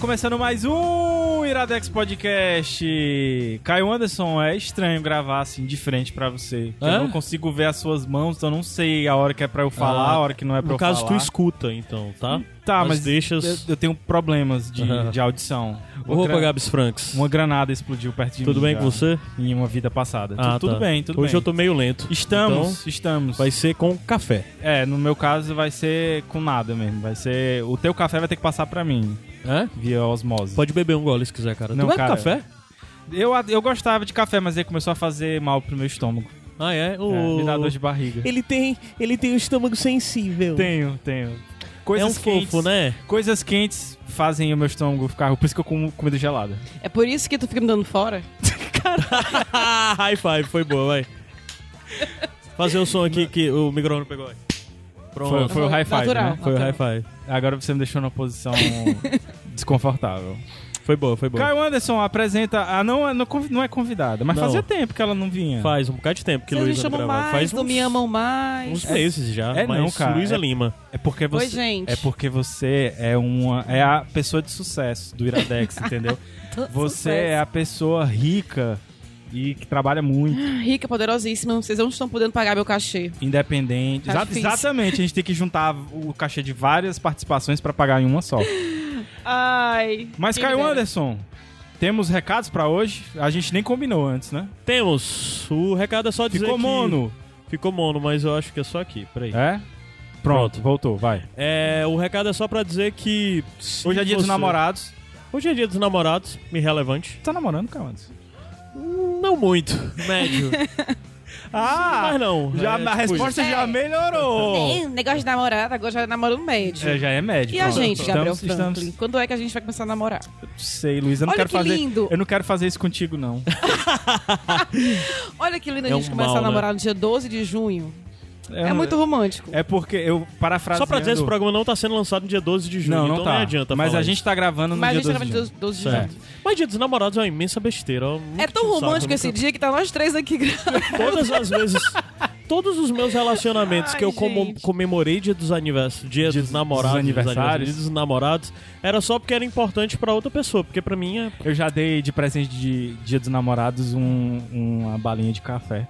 Começando mais um Iradex Podcast. Caio Anderson, é estranho gravar assim de frente pra você. Eu não consigo ver as suas mãos, então eu não sei a hora que é pra eu falar, ah, a hora que não é pra eu falar. No caso, tu escuta, então, tá? Tá, mas deixas... eu, eu tenho problemas de, de audição. Roupa gra... Gabs Franks. Uma granada explodiu perto de tudo mim. Tudo bem com você? Em uma vida passada. Ah, tudo, tá. bem, tudo Hoje bem. eu tô meio lento. Estamos, então, estamos. Vai ser com café. É, no meu caso vai ser com nada mesmo. Vai ser... O teu café vai ter que passar pra mim. É? Via osmose. Pode beber um gole se quiser, cara. Não, tu cara, café? Eu, eu gostava de café, mas ele começou a fazer mal pro meu estômago. Ah, é? O... é me dá dor de barriga. Ele tem, ele tem um estômago sensível. Tenho, tenho. Coisas é um quentes, fofo, né? Coisas quentes fazem o meu estômago ficar. Por isso que eu como comida gelada. É por isso que tu fica me dando fora? Caralho! High five, foi boa, vai. Fazer o som aqui que o microfone pegou. Aí. Pronto. Foi, foi o natural, né? Natural. Foi o high five. Agora você me deixou numa posição desconfortável. Foi boa, foi boa. Caio Anderson apresenta. Ah, não, não, não é convidada, mas não. fazia tempo que ela não vinha. Faz um bocado de tempo que Vocês Luísa me chamam mais, Faz uns, me amam mais. Uns meses já. É mas não, cara. Luísa é, Lima. É porque você. Oi, gente. É porque você é uma. É a pessoa de sucesso do Iradex, entendeu? Você sucesso. é a pessoa rica e que trabalha muito. Rica, poderosíssima. Vocês não estão podendo pagar meu cachê. Independente. Tá Exa exatamente. A gente tem que juntar o cachê de várias participações para pagar em uma só. Ai. Mas, Caio Anderson, temos recados para hoje? A gente nem combinou antes, né? Temos. O recado é só dizer Ficou que... mono. Ficou mono, mas eu acho que é só aqui. Peraí. É? Pronto, Pronto. voltou, vai. É, o recado é só pra dizer que. Hoje é dia você... dos namorados. Hoje é dia dos namorados, irrelevante. Tá namorando, Caio Anderson? Não muito. Médio. Ah, mas não. Já, é, a resposta é. já melhorou. É, negócio de namorada, agora já namora um médio. É, já é médio. E pronto. a gente, Gabriel estamos, Franklin? estamos... Quando é que a gente vai começar a namorar? Sei, Luiz, eu não Olha quero que fazer. lindo. Eu não quero fazer isso contigo, não. Olha que lindo a É gente um começar mal, a namorar né? no dia 12 de junho. É, É muito romântico. É porque eu parafraseando... Só pra dizer, esse programa não tá sendo lançado no dia 12 de junho, Não, não então tá. nem adianta Mas falar a gente isso. tá gravando no Mas a dia gente 12 grava de dia junho. 12 de Certo. junho. Mas dia dos namorados é uma imensa besteira. É tão romântico eu esse nunca- dia que tá nós três aqui gravando. Todas as vezes... Todos os meus relacionamentos Ai, que eu gente. comemorei dia dos aniversários, dia, Dia dos dos namorados, aniversários. dia dos namorados, era só porque era importante pra outra pessoa, porque pra mim é... Eu já dei de presente de Dia dos Namorados um, uma balinha de café.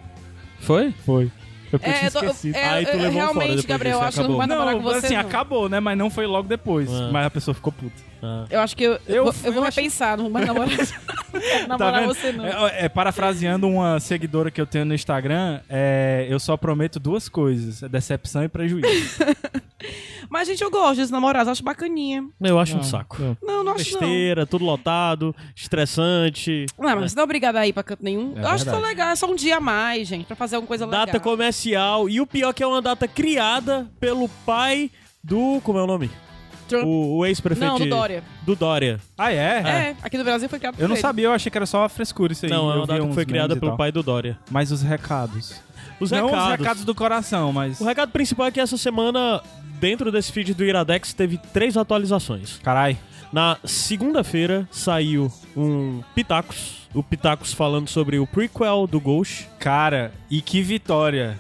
Foi? Foi. Eu, É, eu tô- esquecido. é, Aí tu é, levou um fora realmente, depois Gabriel, disso, eu acho que não acabou. vai namorar Não, com você. assim, não. acabou, né? Mas não foi logo depois. Ah. Mas a pessoa ficou puta. Ah. Eu acho que eu, Eu eu, vou, fui- eu vou eu acho- repensar, não vai namorar, não Tá namorar vendo? você não. É, é, parafraseando uma seguidora que eu tenho no Instagram, é, eu só prometo duas coisas: é decepção e prejuízo. Mas, gente, eu gosto dos namorados, acho bacaninha. Eu acho um Ah, saco. eu- Não, não acho não. Besteira, tudo lotado, estressante. Não, mas você não é obrigado a ir pra canto nenhum. É eu acho que tá legal, é só um dia a mais, gente, pra fazer alguma coisa legal. Data comercial. E o pior que é uma data criada pelo pai do. Como é o nome? Trump. O, o ex-prefeito. Não, do de- Dória. Do Dória. Ah, é? É, aqui no Brasil foi criado por Eu não ele. sabia, eu achei que era só uma frescura isso aí. Não, é Eu uma vi data que uns foi criada e pelo tal. pai do Dória. Mas os recados. Os não recados. os recados do coração, mas. O recado principal é que essa semana, dentro desse feed do Iradex, teve três atualizações. Carai. Na segunda-feira saiu um Pitacos. O Pitacos falando sobre o prequel do Ghost. Cara, e que vitória.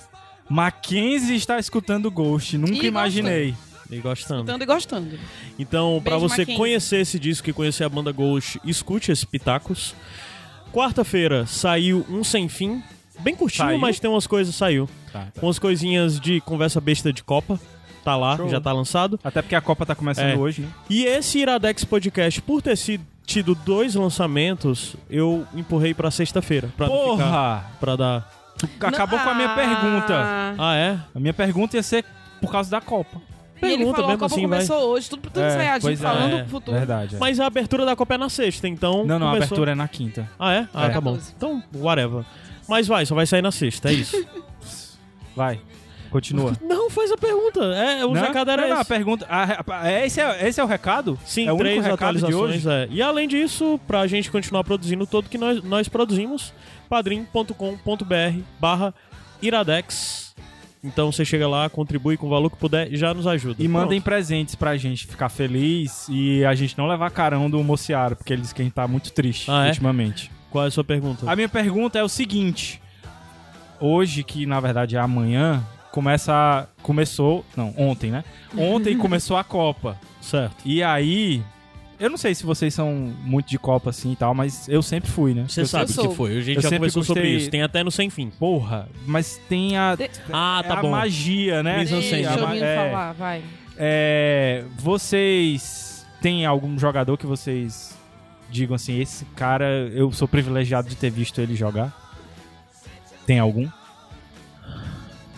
Mackenzie está escutando Ghost. Nunca E imaginei. E gostando. Escutando e gostando. Então, pra Beijo, você Mackenzie. conhecer esse disco e conhecer a banda Ghost, escute esse Pitacos. Quarta-feira saiu um Sem Fim. Bem curtinho, Saiu? mas tem umas coisas, saiu. Tá, tá. Umas coisinhas de conversa besta de Copa. Tá lá, Show. já tá lançado. Até porque a Copa tá começando É. hoje, né? E esse Iradex Podcast, por ter sido, tido dois lançamentos, eu empurrei pra sexta-feira. Pra não ficar, Porra! pra dar. Acabou com a minha Ah, pergunta. Ah, é? A minha pergunta ia ser por causa da Copa. E ele Pergunta falou, a mesmo Copa assim, vai. começou hoje, tudo, tudo É, ensaiadinho, falando É, pro futuro. Verdade. é. Mas a abertura da Copa é na sexta, então. Não, não, a começou- abertura é na quinta. Ah, é? Ah, É. tá bom. 14. Então, whatever. Mas vai, só vai sair na sexta, é isso. Vai. Continua. não, faz a pergunta. É, o não, recado era não, não, a esse. pergunta. a- a- é, esse, é, esse é o recado? Sim, é o três de atualizações. hoje. É. E além disso, pra gente continuar produzindo tudo que nós, nós produzimos, padrim.com.br barra iradex. Então você chega lá, contribui com o valor que puder e já nos ajuda. E mandem Pronto. presentes pra gente ficar feliz e a gente não levar carão do Mociaro, porque ele diz que a gente tá muito triste Ah, é? ultimamente. Qual é a sua pergunta? A minha pergunta é o seguinte: hoje, que na verdade é amanhã, começa. a- Começou. Não, ontem, né? Ontem começou a Copa. Certo. E aí. Eu não sei se vocês são muito de Copa assim e tal, mas eu sempre fui, né? Você Eu sabe o que foi. A gente Eu já sempre conversou sobre gostei- isso. Tem até no Sem Fim. Porra, mas tem a. De- Ah, é tá a bom. magia, né? Mise en scène. A Deixa eu me é, falar, vai. é, vocês têm algum jogador que vocês digam assim, esse cara, eu sou privilegiado de ter visto ele jogar? Tem algum?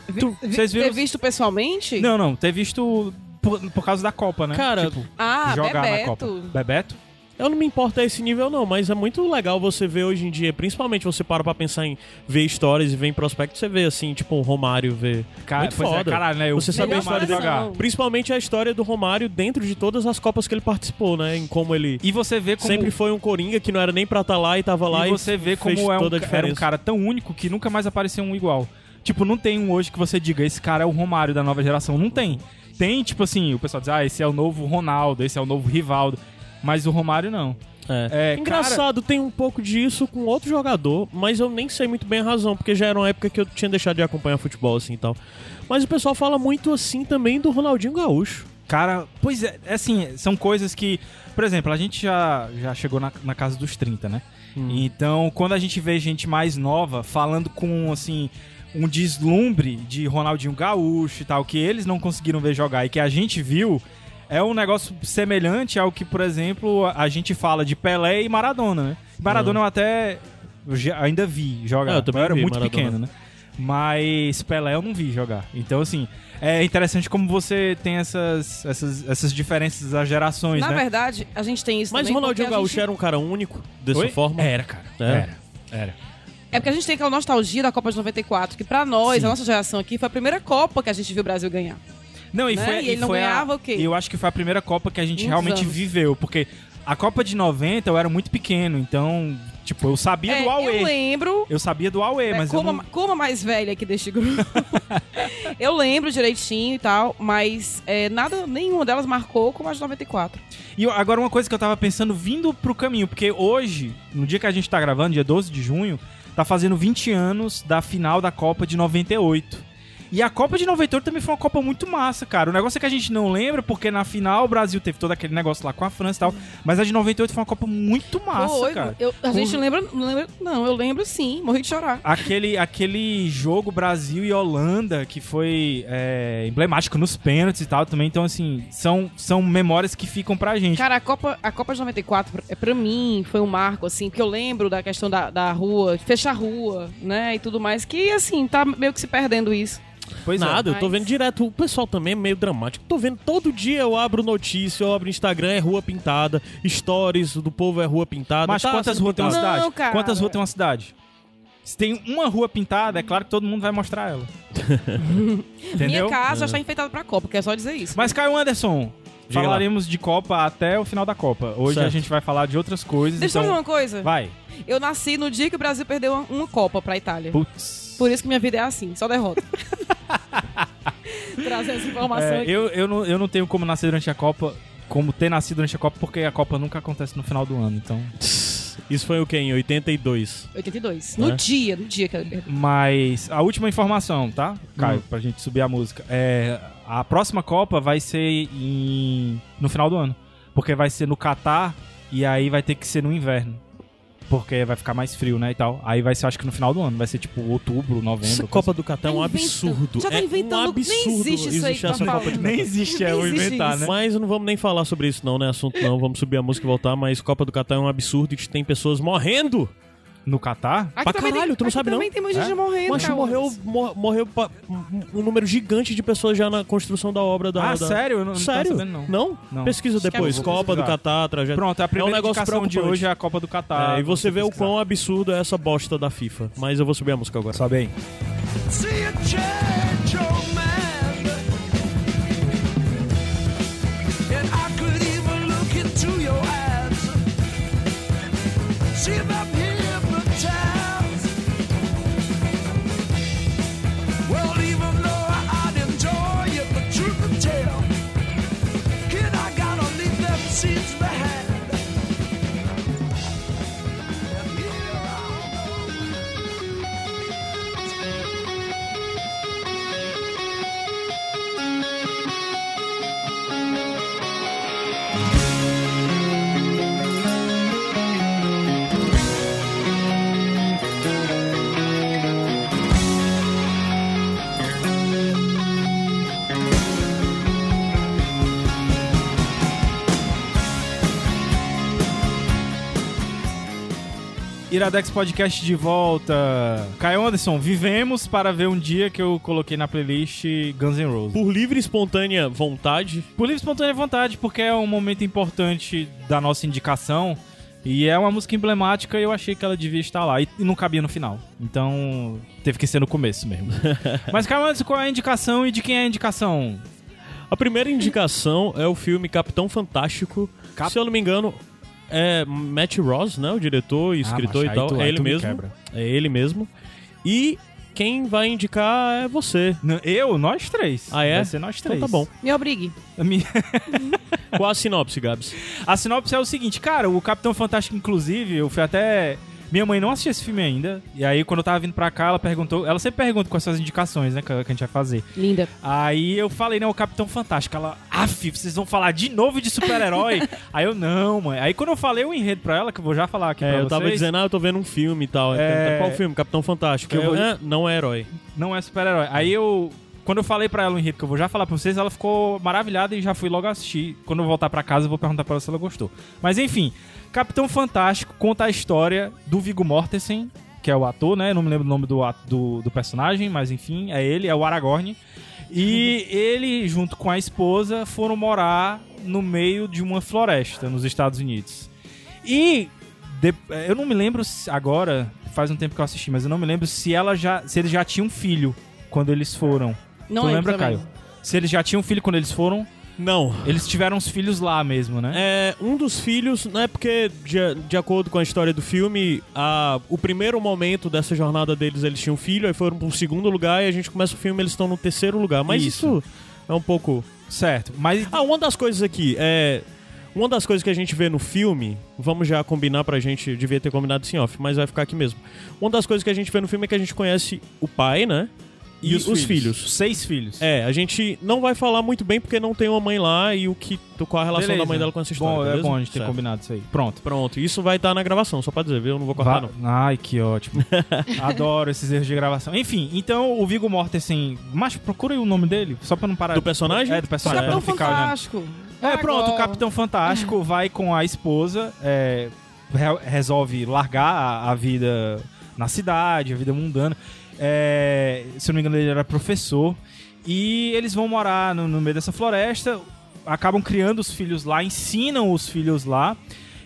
Vi- vi- vocês viram- Ter visto pessoalmente? Não, não, ter visto por, por causa da Copa, né? Cara, Tipo, Ah, jogar Bebeto. na Copa. Bebeto? Eu não me importo a esse nível, não, mas é muito legal você ver hoje em dia, principalmente você para pra pensar em ver histórias e ver em prospecto, você vê assim, tipo, o Romário vê. Cara, Muito é, foda. caralho, né? Eu Você sabe a história jogar. Principalmente a história do Romário dentro de todas as Copas que ele participou, né? Em como ele E você vê como sempre foi um Coringa que não era nem pra estar lá e tava lá e e, você vê como é um, era um cara tão único que nunca mais apareceu um igual. Tipo, não tem um hoje que você diga, esse cara é o Romário da nova geração. Não tem. Tem, tipo assim, o pessoal diz, ah, esse é o novo Ronaldo, esse é o novo Rivaldo. Mas o Romário não. É. É, Engraçado, tem um pouco disso com outro jogador, mas eu nem sei muito bem a razão, porque já era uma época que eu tinha deixado de acompanhar futebol assim e tal. Mas o pessoal fala muito assim também do Ronaldinho Gaúcho. Cara, pois é, é assim, são coisas que. Por exemplo, a gente já, já chegou na, na casa dos 30, né? Então, quando a gente vê gente mais nova falando com, assim, um deslumbre de Ronaldinho Gaúcho e tal, que eles não conseguiram ver jogar e que a gente viu, é um negócio semelhante ao que, por exemplo, a gente fala de Pelé e Maradona, né? Maradona eu até eu já- ainda vi jogar. É, eu também era vi muito Maradona. pequeno, né? Mas Pelé eu não vi jogar. Então, assim, é interessante como você tem essas, essas, essas diferenças das gerações, Na né? verdade, a gente tem isso Mas o também Ronaldinho Gaúcho gente- era um cara único dessa Oi? forma? Era, cara. É. Era. Era. É porque a gente tem aquela nostalgia da Copa de 94, que pra nós, Sim. a nossa geração aqui, foi a primeira Copa que a gente viu o Brasil ganhar. Não, e Né? foi, E ele não foi ganhava o quê? Eu acho que foi a primeira Copa que a gente Muitos realmente anos. viveu, porque a Copa de 90 eu era muito pequeno, então, tipo, eu sabia É, do Aue. eu lembro, Eu sabia do Aue, é, mas como, eu não... como a mais velha aqui deste grupo, eu lembro direitinho e tal, mas é, nada, nenhuma delas marcou como a de 94. E agora uma coisa que eu tava pensando vindo pro caminho, porque hoje, no dia que a gente tá gravando, dia 12 de junho, tá fazendo 20 anos da final da Copa de 98. E a Copa de 98 também foi uma Copa muito massa, cara. O negócio é que a gente não lembra, porque na final o Brasil teve todo aquele negócio lá com a França e tal. Mas a de 98 foi uma Copa muito massa, Foi, cara. eu- a gente lembra, não lembra. Não, eu lembro sim, morri de chorar. Aquele, aquele jogo Brasil e Holanda que foi é, emblemático nos pênaltis e tal também. Então, assim, são, são memórias que ficam pra gente. Cara, a Copa, a Copa de 94, é pra mim, foi um marco, assim, porque eu lembro da questão da, da rua, fechar a rua, né, e tudo mais, que, assim, tá meio que se perdendo isso. Pois é. Nada, eu tô vendo direto. O pessoal também é meio dramático. Tô vendo todo dia eu abro notícia, eu abro Instagram, é rua pintada, stories do povo é rua pintada. Mas tá quantas ruas tem uma. Não, cidade? cara. Quantas ruas tem uma cidade? Se tem uma rua pintada, é claro que todo mundo vai mostrar ela. Entendeu? Minha casa já está enfeitada pra Copa, quer só dizer isso. Mas Caio Anderson, Diga lá. falaremos de Copa até o final da Copa. Hoje a Certo. gente vai falar de outras coisas. Deixa eu então... fazer uma coisa. Vai. Eu nasci no dia que o Brasil perdeu uma, uma Copa pra Itália. Putz. Por isso que minha vida é assim, só derrota. Trazer essa informação É, aqui. eu, eu, não, eu não tenho como nascer durante a Copa, como ter nascido durante a Copa, porque a Copa nunca acontece no final do ano, então. Isso foi o quê? Em 82. 82. No É. dia, no dia que ela perdeu. Mas a última informação, tá, Caio, Hum. pra gente subir a música. É, a próxima Copa vai ser em, no final do ano. Porque vai ser no Catar e aí vai ter que ser no inverno. Porque vai ficar mais frio, né, e tal. Aí vai ser, acho que no final do ano. Vai ser tipo outubro, novembro. Essa Copa do Catar é um absurdo. Já tá é inventando. um Nem absurdo existe isso aí que tá essa Copa de Nem existe, é Nem o inventar, né? Mas não vamos nem falar sobre isso não, né? Assunto não. Vamos subir a música e voltar. Mas Copa do Catar é um absurdo e que tem pessoas morrendo No Catar? Aqui Pra caralho, tem, tu não sabe, não? também tem muita gente É? morrendo, Mas cara. morreu, mor- morreu pa- um um número gigante de pessoas já na construção da obra da. Ah, da- sério? Eu não, não Sério? sabendo, não. Não? Não. Pesquisa é depois. vou Copa do. Catar, trajeto. Pronto, a primeira é um negócio de hoje é a Copa do Catar. É, e você vê o quão absurdo é essa bosta da FIFA. Mas eu vou subir a música agora. Sobe aí. See Iradex Podcast de volta. Caio Anderson, vivemos para ver um dia que eu coloquei na playlist Guns N' Roses. Por livre e espontânea vontade, Por livre e espontânea vontade, porque é um momento importante da nossa indicação. E é uma música emblemática e eu achei que ela devia estar lá. E não cabia no final. Então, teve que ser no começo mesmo. Mas, Caio Anderson, qual é a indicação e de quem é a indicação? a primeira indicação é o filme Capitão Fantástico. Cap- Se eu não me engano, é Matt Ross, né? O diretor e escritor macho, e tal. tu- é ele me mesmo. quebra. É ele mesmo. E quem vai indicar é você. Eu? Nós três. Ah, é? Vai ser nós Então três. tá bom. Me obrigue. Minha- Qual a sinopse, Gabs? A sinopse é o seguinte, cara, o Capitão Fantástico, inclusive, eu fui até. Minha mãe não assistiu esse filme ainda. E aí, quando eu tava vindo pra cá, ela perguntou. Ela sempre pergunta com essas indicações, né? Que que a gente vai fazer. Linda. Aí eu falei, né, o Capitão Fantástico. Ela, af, vocês vão falar de novo de super-herói? aí eu, não, mãe. Aí quando eu falei o enredo pra ela, que eu vou já falar aqui É, pra eu tava vocês, dizendo, ah, eu tô vendo um filme e tal. É. Qual filme? Capitão Fantástico. Que eu Eu, vou- "Ah, não é herói. não é super-herói. Aí eu. Quando eu falei pra ela o enredo que eu vou já falar pra vocês, ela ficou maravilhada e já fui logo assistir. Quando eu voltar pra casa, eu vou perguntar pra ela se ela gostou. Mas enfim, Capitão Fantástico conta a história do Viggo Mortensen, que é o ator, né? Eu não me lembro o nome do, at- do, do personagem, mas enfim, é ele, é o Aragorn. E ele, junto com a esposa, foram morar no meio de uma floresta nos Estados Unidos. E de- eu não me lembro agora, faz um tempo que eu assisti, mas eu não me lembro se ela já, se eles já tinham filho quando eles foram. Não tu lembra, também. Caio? Se eles já tinham filho quando eles foram, Não. eles tiveram os filhos lá mesmo, né? É, um dos filhos, né, porque de, de acordo com a história do filme, a, o primeiro momento dessa jornada deles, eles tinham filho, aí foram pro segundo lugar e a gente começa o filme eles estão no terceiro lugar. Mas Isso. isso, é um pouco... Certo. Mas Ah, uma das coisas aqui, é... Uma das coisas que a gente vê no filme, vamos já combinar pra gente, devia ter combinado assim off, mas vai ficar aqui mesmo. Uma das coisas que a gente vê no filme é que a gente conhece o pai, né? E, os, filhos. Seis filhos. É, a gente não vai falar muito bem porque não tem uma mãe lá e o que qual a relação Beleza. da mãe dela com essa história. Bom, é beleza? bom a gente ter Certo. combinado isso aí. Pronto. Pronto, isso vai estar na gravação, só pra dizer, viu? Eu não vou cortar, Va- não. Ai, que ótimo. Adoro esses erros de gravação. Enfim, então o Viggo Mortensen... Mas procura aí o nome dele, só pra não parar... Do personagem? É, do personagem, pra Capitão não ficar olhando. Fantástico. É, pronto, o. Capitão Fantástico vai com a esposa, é, re- resolve largar a, a vida na cidade, a vida mundana. É, se eu não me engano, ele era professor. E eles vão morar no, no meio dessa floresta, acabam criando os filhos lá, ensinam os filhos lá.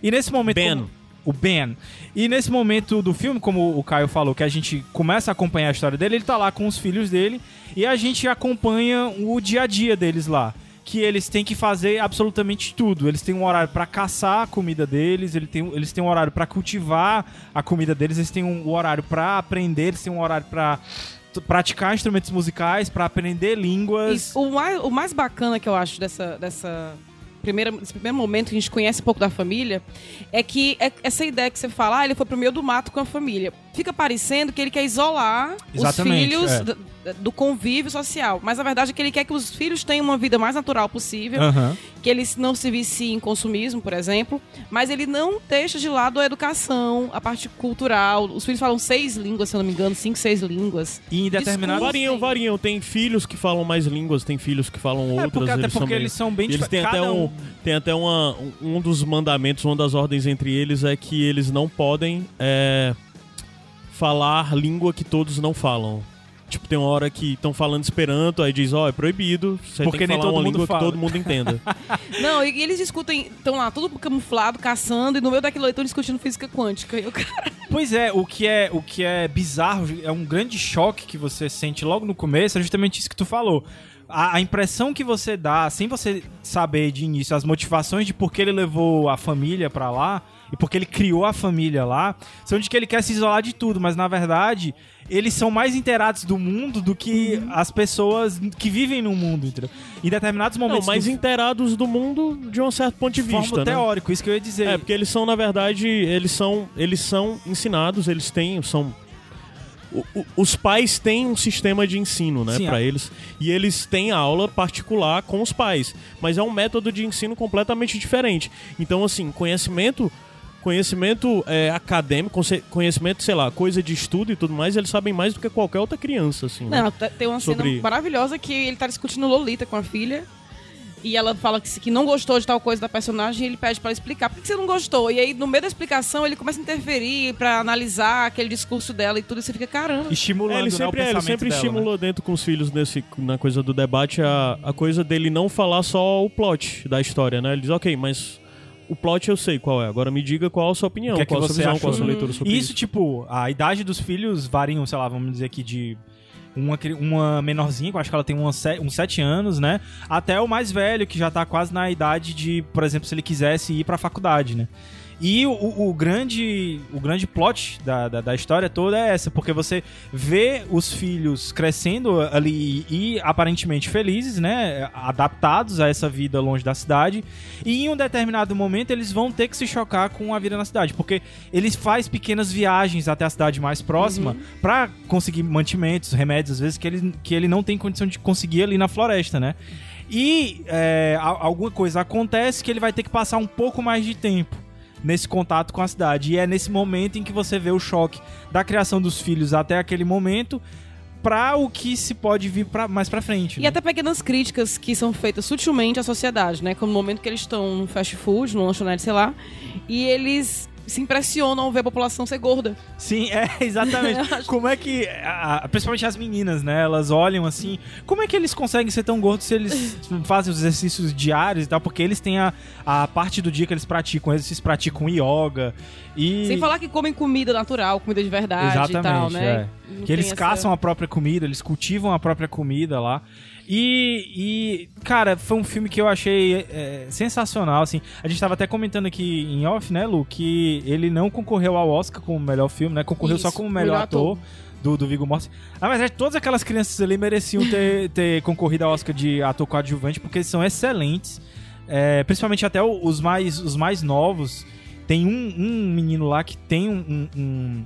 E nesse momento. Ben. como- o Ben. E nesse momento do filme, como o Caio falou, que a gente começa a acompanhar a história dele, ele tá lá com os filhos dele e a gente acompanha o dia a dia deles lá. Que eles têm que fazer absolutamente tudo. Eles têm um horário pra caçar a comida deles, ele tem, eles têm um horário pra cultivar a comida deles, eles têm um horário pra aprender, eles têm um horário pra t- praticar instrumentos musicais, pra aprender línguas. E o, mais, o mais bacana que eu acho dessa, dessa primeira, desse primeiro momento que a gente conhece um pouco da família é que é essa ideia que você fala, ah, ele foi pro meio do mato com a família. Fica parecendo que ele quer isolar Exatamente, os filhos é. Do, convívio social. Mas a verdade é que ele quer que os filhos tenham uma vida mais natural possível, Aham. que eles não se viciem em consumismo, por exemplo, mas ele não deixa de lado a educação, a parte cultural. Os filhos falam seis línguas, se eu não me engano, cinco, seis línguas. E em determinado. Variam, variam. Tem filhos que falam mais línguas, tem filhos que falam outras. É, porque, até eles são porque meio- eles são bem Eles têm cada até, um, tem até uma, um um dos mandamentos, uma das ordens entre eles é que eles não podem é, falar língua que todos não falam. Tipo, tem uma hora que estão falando esperanto, aí diz, ó, é proibido, você Porque tem que nem falar todo uma língua fala. que todo mundo entenda. Não, e, e eles discutem, estão lá, tudo camuflado, caçando, e no meio daquilo estão discutindo física quântica. E eu, cara, Pois é, o que é, o que é bizarro, é um grande choque que você sente logo no começo, é justamente isso que tu falou. A, a impressão que você dá, sem você saber de início as motivações de por que ele levou a família pra lá e porque ele criou a família lá, são de que ele quer se isolar de tudo, mas na verdade eles são mais inteirados do mundo do que as pessoas que vivem no mundo, entendeu? Em determinados não, momentos mais do inteirados do mundo de um certo ponto de forma vista, né? teórico, isso que eu ia dizer. É, porque eles são, na verdade, eles são, eles são ensinados, eles têm, são... o- o- os pais têm um sistema de ensino, né, Sim, pra a- eles. E eles têm aula particular com os pais. Mas é um método de ensino completamente diferente. Então, assim, conhecimento... Conhecimento é, acadêmico, conhecimento, sei lá, coisa de estudo e tudo mais, eles sabem mais do que qualquer outra criança, assim. né? Não, t- tem uma Sobre- cena maravilhosa que ele tá discutindo Lolita com a filha. E ela fala que, que não gostou de tal coisa da personagem e ele pede pra ela explicar por que você não gostou. E aí, no meio da explicação, ele começa a interferir pra analisar aquele discurso dela e tudo. E você fica, caramba. estimulando É, ele né, o sempre, é, ele sempre dela, né? estimulou dentro com os filhos nesse, na coisa do debate a, a coisa dele não falar só o plot da história, né? Ele diz, ok, mas o plot eu sei qual é. Agora me diga qual a sua opinião, que é que qual a sua você visão, achou? qual a sua leitura sobre isso. isso, tipo, a idade dos filhos variam, sei lá, vamos dizer aqui de uma, uma menorzinha, que eu acho que ela tem uns 7 anos, né? Até o mais velho, que já tá quase na idade de, por exemplo, se ele quisesse ir pra faculdade, né? E o, o- grande o grande plot da, da, da história toda é essa, porque você vê os filhos crescendo ali e aparentemente felizes, né? Adaptados a essa vida longe da cidade. E em um determinado momento eles vão ter que se chocar com a vida na cidade, porque eles faz pequenas viagens até a cidade mais próxima pra conseguir mantimentos, remédios, às vezes que ele, que ele não tem condição de conseguir ali na floresta, né? E é, alguma coisa acontece que ele vai ter que passar um pouco mais de tempo nesse contato com a cidade. E é nesse momento em que você vê o choque da criação dos filhos até aquele momento pra o que se pode vir pra, mais pra frente. E né? até pequenas críticas que são feitas sutilmente à sociedade, né? Como no momento que eles estão no fast food, no lanchonete, sei lá, e eles se impressionam ao ver a população ser gorda. Sim, é, exatamente. como é que, a- principalmente as meninas, né, elas olham assim, como é que eles conseguem ser tão gordos se eles fazem os exercícios diários e tal, porque eles têm a, a parte do dia que eles praticam, eles praticam yoga e... Sem falar que comem comida natural, comida de verdade Exatamente, e tal, né? é. Que eles essa- caçam a própria comida, eles cultivam a própria comida lá. E, e, cara, foi um filme que eu achei é, sensacional, assim. A gente tava até comentando aqui em off, né, Lu, que ele não concorreu ao Oscar como melhor filme, né? Concorreu só Isso, como melhor, melhor ator. ator. Do, do Viggo Mortensen. Na verdade, todas aquelas crianças ali mereciam ter, ter concorrido ao Oscar de ator coadjuvante, porque eles são excelentes. É, principalmente até os mais, os mais novos. Tem um, um menino lá que tem um- um- um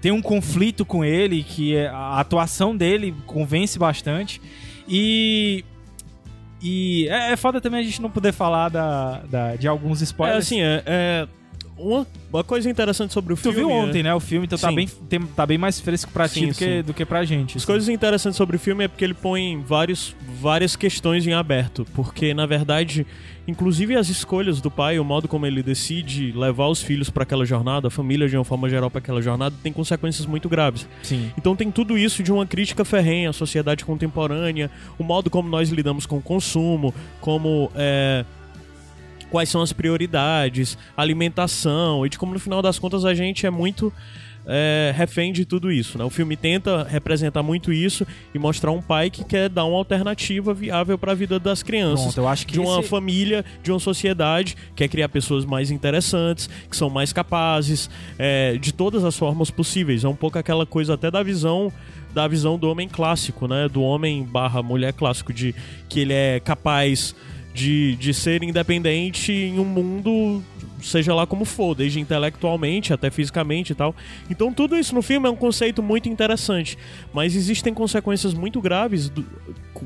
tem um conflito com ele, que é- a atuação dele convence bastante. E. E é, é foda também a gente não poder falar da, da- de alguns É spoilers. assim, é, é uma, uma coisa interessante sobre o tu filme. viu é- ontem, né? O filme, então tá bem, tem- tá bem mais fresco pra ti do que, do que pra gente. As assim. coisas interessantes sobre o filme é porque ele põe vários, várias questões em aberto. Porque, na verdade, inclusive as escolhas do pai, o modo como ele decide levar os filhos para aquela jornada, a família de uma forma geral para aquela jornada, tem consequências muito graves. Sim. Então tem tudo isso de uma crítica ferrenha à sociedade contemporânea, o modo como nós lidamos com o consumo, como é, quais são as prioridades, alimentação, e de como no final das contas a gente é muito é, refém de tudo isso. Né? O filme tenta representar muito isso e mostrar um pai que quer dar uma alternativa viável para a vida das crianças Pronto, eu acho que de uma esse- família, de uma sociedade, quer criar pessoas mais interessantes, que são mais capazes, é, de todas as formas possíveis. É um pouco aquela coisa até da visão da visão do homem clássico, né? Do homem barra mulher clássico, de que ele é capaz de, de ser independente em um mundo, seja lá como for, desde intelectualmente até fisicamente e tal. Então tudo isso no filme é um conceito muito interessante, mas existem consequências muito graves. Do,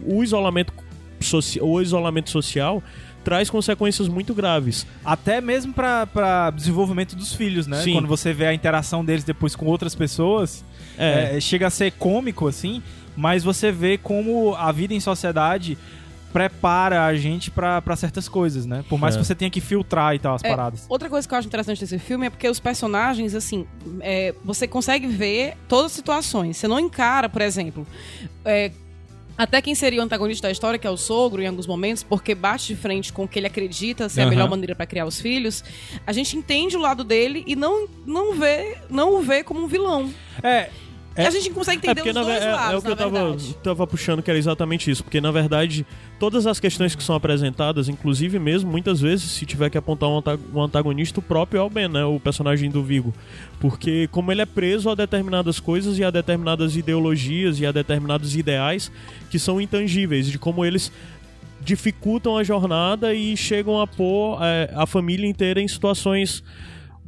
o isolamento soci, o isolamento social traz consequências muito graves. Até mesmo pra desenvolvimento dos filhos, né? Sim. Quando você vê a interação deles depois com outras pessoas, É. é, chega a ser cômico, assim, mas você vê como a vida em sociedade prepara a gente pra pra certas coisas, né? Por mais É. que você tenha que filtrar e tal as É, paradas. Outra coisa que eu acho interessante desse filme é porque os personagens, assim, é, você consegue ver todas as situações. Você não encara, por exemplo, é, até quem seria o antagonista da história, que é o sogro, em alguns momentos, porque bate de frente com o que ele acredita ser a Aham. melhor maneira pra criar os filhos, a gente entende o lado dele e não, não, vê, não o vê como um vilão. É, É- a gente consegue É entender porque os dois ve- é, lados, é o que eu tava, verdade. tava puxando, que era exatamente isso. Porque, na verdade, todas as questões que são apresentadas, inclusive mesmo, muitas vezes, se tiver que apontar um um antagonista, o próprio é o Ben, né? O personagem do Vigo. Porque como ele é preso a determinadas coisas e a determinadas ideologias e a determinados ideais que são intangíveis, de como eles dificultam a jornada e chegam a pôr é, a família inteira em situações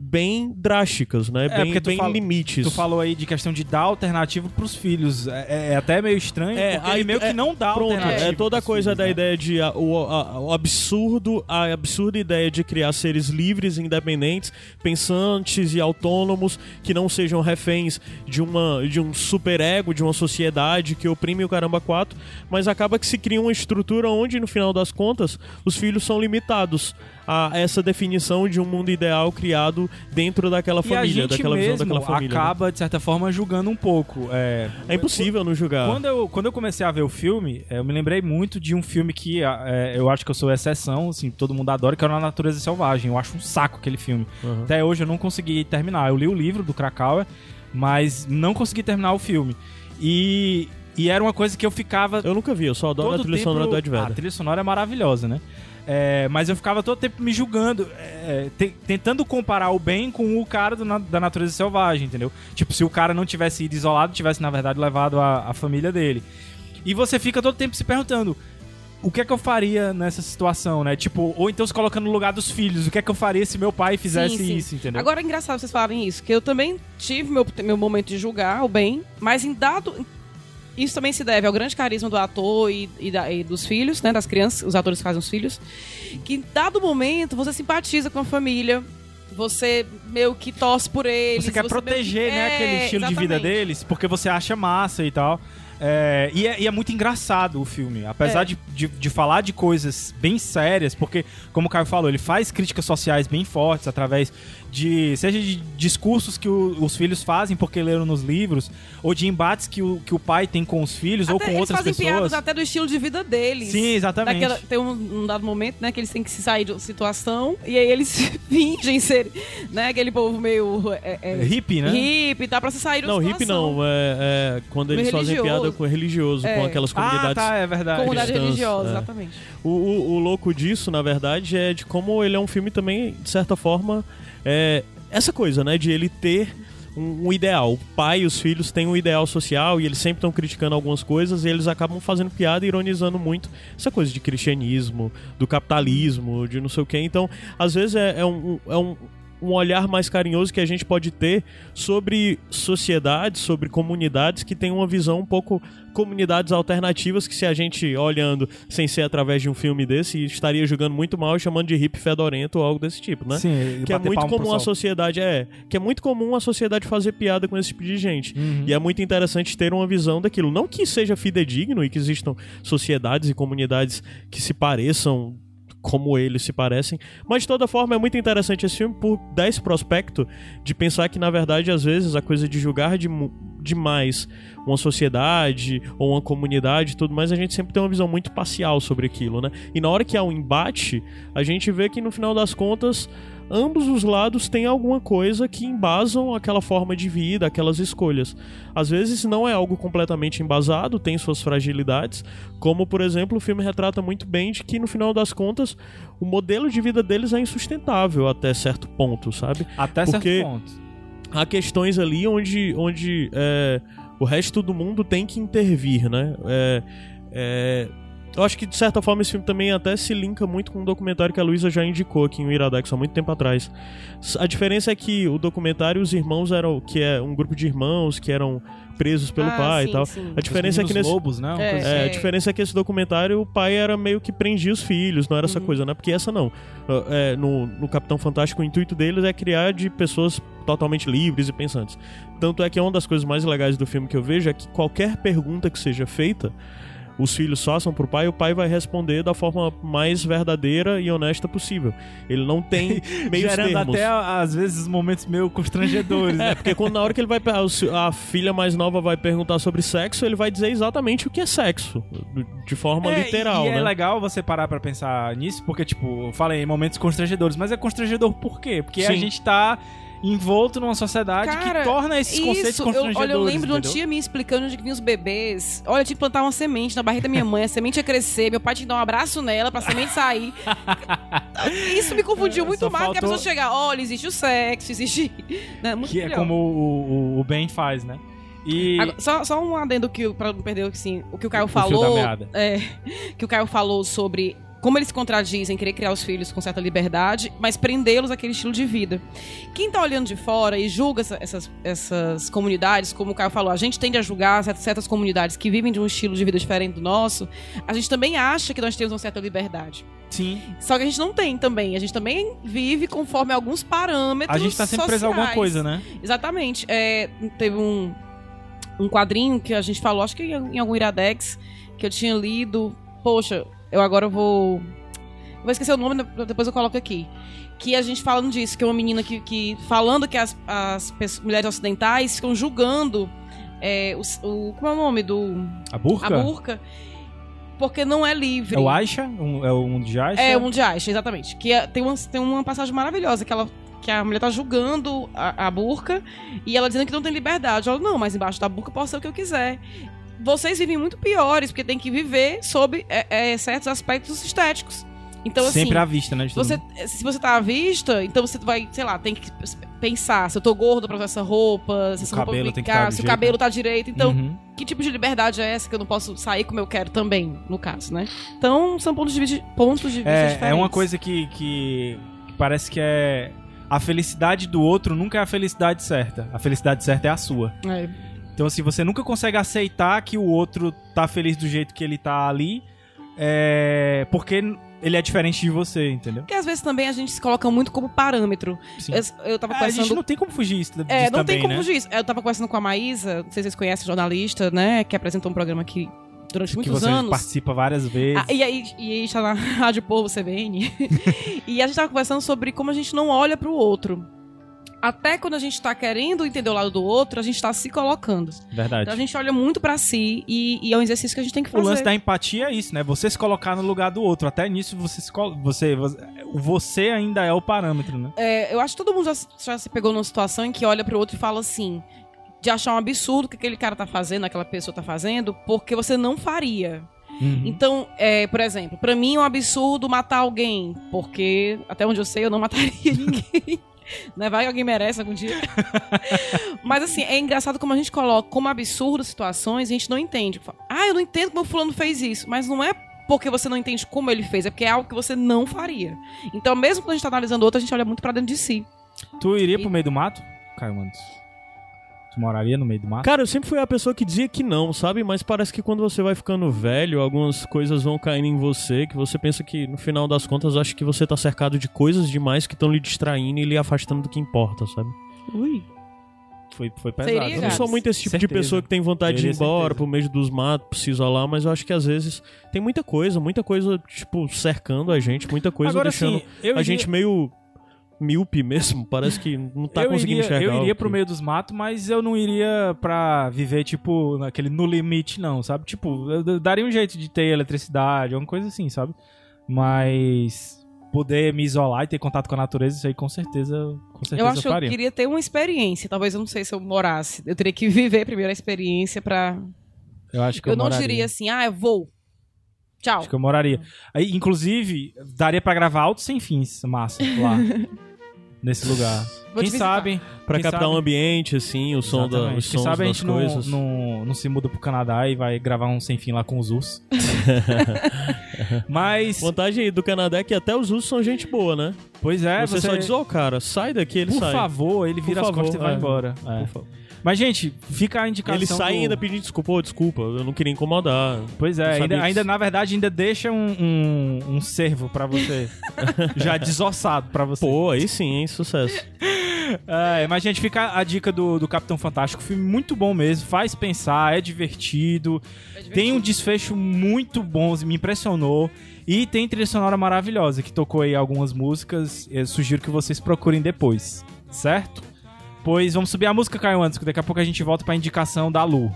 bem drásticas, né? É, bem bem fala- limites. Tu falou aí de questão de dar alternativa pros filhos. É, é até meio estranho, É, aí- meio é, que não dá Pronto, alternativa. é toda a coisa filhos, da né? ideia de a- o, a- o absurdo, a absurda ideia de criar seres livres, independentes, pensantes e autônomos que não sejam reféns de uma de um superego, de uma sociedade que oprime o caramba quatro, mas acaba que se cria uma estrutura onde no final das contas os filhos são limitados a essa definição de um mundo ideal criado dentro daquela E a família, gente daquela visão mesmo daquela família. né? acaba, de certa forma, julgando um pouco. É, É impossível não julgar. Quando eu, quando eu comecei a ver o filme, é, eu me lembrei muito de um filme que é, eu acho que eu sou exceção, assim, todo mundo adora, que era Na Natureza Selvagem. Eu acho um saco aquele filme. Uhum. Até hoje eu não consegui terminar. Eu li o livro do Krakauer, mas não consegui terminar o filme. E, e era uma coisa que eu ficava Eu nunca vi, eu só adoro a trilha tempo... sonora do Ed Vedder. A trilha sonora é maravilhosa, né? É, mas eu ficava todo tempo me julgando, é, te- tentando comparar o bem com o cara do na- da natureza selvagem, entendeu? Tipo, se o cara não tivesse ido isolado, tivesse, na verdade, levado a, a família dele. E você fica todo tempo se perguntando. O que é que eu faria nessa situação, né? Tipo, ou então se colocando no lugar dos filhos. O que é que eu faria se meu pai fizesse Sim, sim. isso, entendeu? Agora é engraçado vocês falarem isso, que eu também tive meu, meu momento de julgar o bem, mas em dado. Isso também se deve ao grande carisma do ator e, e da- e dos filhos, né? Das crianças, os atores que fazem os filhos. Que em dado momento você simpatiza com a família, você meio que torce por eles. Você quer que- proteger, né, É, aquele estilo de vida exatamente. deles, porque você acha massa e tal. É, e, é, e é muito engraçado o filme. Apesar É. de, de, de falar de coisas bem sérias, porque, como o Caio falou, ele faz críticas sociais bem fortes através de. seja de discursos que o- os filhos fazem porque leram nos livros, ou de embates que o, que o pai tem com os filhos ou Até com eles outras fazem pessoas. piadas até do estilo de vida deles. Sim, exatamente. Daquela- tem um, um dado momento, né, que eles têm que se sair de uma situação e aí eles fingem ser, né, aquele povo meio é, é, É hippie, né? hippie, tá pra se sair de uma Não, situação. hippie não. É, é quando eles fazem piada com religioso, É. com aquelas Ah, comunidades. tá, é verdade. Comunidade cristãs, religiosa, é. exatamente. O, o- o louco disso, na verdade, é de como ele é um filme também, de certa forma, é essa coisa, né? De ele ter um, ideal. O pai e os filhos têm um ideal social e eles sempre estão criticando algumas coisas e eles acabam fazendo piada e ironizando muito essa coisa de cristianismo, do capitalismo, de não sei o quê. Então, às vezes é, é um- é um, um olhar mais carinhoso que a gente pode ter sobre sociedades, sobre comunidades que têm uma visão um pouco comunidades alternativas que se a gente olhando sem ser através de um filme desse estaria julgando muito mal e chamando de hippie fedorento ou algo desse tipo, né? Sim, que é muito comum a sociedade é que é muito comum a sociedade fazer piada com esse tipo de gente Uhum. e é muito interessante ter uma visão daquilo não que seja fidedigno e que existam sociedades e comunidades que se pareçam como eles se parecem, mas de toda forma é muito interessante esse filme por dar esse prospecto de pensar que na verdade às vezes a coisa de julgar de, demais uma sociedade ou uma comunidade e tudo mais, a gente sempre tem uma visão muito parcial sobre aquilo, né? E na hora que há um embate, a gente vê que no final das contas ambos os lados têm alguma coisa que embasam aquela forma de vida, aquelas escolhas. Às vezes não é algo completamente embasado, tem suas fragilidades, como por exemplo o filme retrata muito bem de que no final das contas o modelo de vida deles é insustentável até certo ponto, sabe? Até Porque- certo ponto. há questões ali onde, onde é, o resto do mundo tem que intervir, né? É, é, eu acho que de certa forma esse filme também até se linka muito com um documentário que a Luísa já indicou aqui em Iradex há muito tempo atrás. A diferença é que o documentário os irmãos eram que é um grupo de irmãos que eram presos pelo Ah, pai sim, e tal. sim. A diferença é que Os nesse lobos, né? É. é, a diferença é que esse documentário o pai era meio que prendia os filhos, não era essa coisa, né? Porque essa não. É, no, no Capitão Fantástico, o intuito deles é criar de pessoas totalmente livres e pensantes. Tanto é que uma das coisas mais legais do filme que eu vejo é que qualquer pergunta que seja feita, os filhos façam pro pai, o pai vai responder da forma mais verdadeira e honesta possível. Ele não tem meios Gerando termos. até, às vezes, momentos meio constrangedores, né? É, porque quando na hora que ele vai a, a filha mais nova vai perguntar sobre sexo, ele vai dizer exatamente o que é sexo, de forma É, literal, e, e né? é legal você parar pra pensar nisso, porque, tipo, eu falei momentos constrangedores, mas é constrangedor por quê? Porque a Sim. gente tá envolto numa sociedade Cara, que torna esses conceitos Isso, eu, constrangedores. olha, eu lembro de uma entendeu? tia minha explicando onde que vinha os bebês. Olha, eu tinha que plantar uma semente na barriga da minha mãe, a semente ia crescer, meu pai tinha que dar um abraço nela pra semente sair. Isso me confundiu É, muito mais do que a faltou- pessoa chegar, olha, existe o sexo, existe. Muito Que é melhor. como o, o, o Ben faz, né? E. Agora, só, só um adendo que, pra não perder assim, o que o Caio O falou. É, que o Caio falou sobre como eles se contradizem querer criar os filhos com certa liberdade, mas prendê-los àquele estilo de vida. Quem tá olhando de fora e julga essa- essas, essas comunidades, como o Caio falou, a gente tende a julgar certas, certas comunidades que vivem de um estilo de vida diferente do nosso, a gente também acha que nós temos uma certa liberdade. Sim. Só que a gente não tem também. A gente também vive conforme alguns parâmetros. A gente tá sempre preso a alguma sociais. coisa, né? Exatamente. É, teve um, um quadrinho que a gente falou, acho que em algum Iradex, que eu tinha lido. Poxa, eu agora vou. Vou esquecer o nome, depois eu coloco aqui. Que a gente falando disso, que é uma menina que. que falando que as, as pessoas- mulheres ocidentais ficam julgando é, o, o- Como é o nome do. A burca? A burca. Porque não é livre. É o Aisha? Um- é o mundo de Aisha? É, o Mundo de Aisha, exatamente. Que é- tem, uma, tem uma passagem maravilhosa que ela. Que a mulher tá julgando a, a burca e ela dizendo que não tem liberdade. Ela, não, mas embaixo da burca posso ser o que eu quiser. Vocês vivem muito piores, porque tem que viver sob é, é, certos aspectos estéticos. Então, assim. Sempre à vista, né? Você, se você tá à vista, então você vai, sei lá, tem que pensar se eu tô gordo pra usar essa roupa, se essa roupa vai ficar, tá do se o cabelo né? tá direito. Então, Uhum. que tipo de liberdade é essa que eu não posso sair como eu quero também, no caso, né? Então, são pontos de vista, pontos de vista É, diferentes. é uma coisa que, que, que parece que é. A felicidade do outro nunca é a felicidade certa. A felicidade certa é a sua. É. Então, assim, você nunca consegue aceitar que o outro tá feliz do jeito que ele tá ali, é... porque ele é diferente de você, entendeu? Porque às vezes também a gente se coloca muito como parâmetro. Sim. Eu, eu tava É, a conversando. gente não tem como fugir disso, É, disso não também, tem como né? fugir isso. Eu tava conversando com a Maísa, não sei se vocês conhecem, jornalista, né? Que apresentou um programa aqui durante Que muitos você anos. participa várias vezes. Ah, e aí e aí está na Rádio Povo CBN. e a gente tava conversando sobre como a gente não olha pro outro. Até quando a gente tá querendo entender o lado do outro, a gente tá se colocando. Verdade. Então a gente olha muito pra si e, e é um exercício que a gente tem que O fazer. lance da empatia é isso, né? Você se colocar no lugar do outro. Até nisso você você, você você ainda é o parâmetro, né? É, eu acho que todo mundo já, já se pegou numa situação em que olha pro outro e fala assim. De achar um absurdo o que aquele cara tá fazendo, aquela pessoa tá fazendo, porque você não faria. Uhum. Então, é, por exemplo, pra mim é um absurdo matar alguém, porque até onde eu sei eu não mataria ninguém. Né? Vai que alguém merece algum dia. Mas assim, é engraçado como a gente coloca como absurdo situações e a gente não entende. Ah, eu não entendo como o fulano fez isso. Mas não é porque você não entende como ele fez, é porque é algo que você não faria. Então, mesmo quando a gente tá analisando outro, a gente olha muito pra dentro de si. Tu iria pro meio do mato, Caio Mandos? Tu moraria no meio do mato? Cara, eu sempre fui a pessoa que dizia que não, sabe? Mas parece que quando você vai ficando velho, algumas coisas vão caindo em você, que você pensa que, no final das contas, acha que você tá cercado de coisas demais que estão lhe distraindo e lhe afastando do que importa, sabe? Ui. Foi, foi pesado. iria, Eu não sou muito esse tipo de Certeza. pessoa que tem vontade de ir embora certeza. pro meio dos matos, pra se isolar, mas eu acho que às vezes tem muita coisa, muita coisa, tipo, cercando a gente, muita coisa Agora deixando sim, eu a iria- gente meio míope mesmo, parece que não tá eu conseguindo iria, enxergar. Eu iria que- pro meio dos matos, mas eu não iria pra viver, tipo, naquele no limite, não, sabe? Tipo, eu daria um jeito de ter eletricidade, alguma coisa assim, sabe? Mas poder me isolar e ter contato com a natureza, isso aí com certeza, com certeza Eu acho que eu queria ter uma experiência. Talvez eu não sei se eu morasse. Eu teria que viver primeiro a experiência pra. Eu acho que Eu, eu, não moraria. diria assim, ah, eu vou. Tchau. Acho que eu moraria. Aí, inclusive, daria pra gravar altos sem fins, massa, lá. nesse lugar. Vou Quem sabe... Pra quem captar sabe- um ambiente, assim, o som da, os Quem sons sabe a gente não, coisas. não, não se muda pro Canadá e vai gravar um sem fim lá com os ursos. Mas, Vantagem aí do Canadá é que até os ursos são gente boa, né? pois é, você, você, só diz, ó, cara, sai daqui, ele por sai. favor, ele Por vira as favor, costas e vai é. embora. É. Por favor. Mas, gente, fica a indicação. Ele sai do- ainda pedindo desculpa, "Ô, desculpa, eu não queria incomodar. Pois é, ainda, ainda, na verdade, ainda deixa um, um, um servo pra você. já desossado pra você. Pô, aí sim, hein? Sucesso. É, mas, gente, fica a dica do, do Capitão Fantástico. Filme muito bom mesmo, faz pensar, é divertido. Tem um desfecho muito bom, me impressionou. E tem trilha sonora maravilhosa, que tocou aí algumas músicas. Eu sugiro que vocês procurem depois, certo? Pois vamos subir a música, Caio Anderson, que daqui a pouco a gente volta pra indicação da Lu.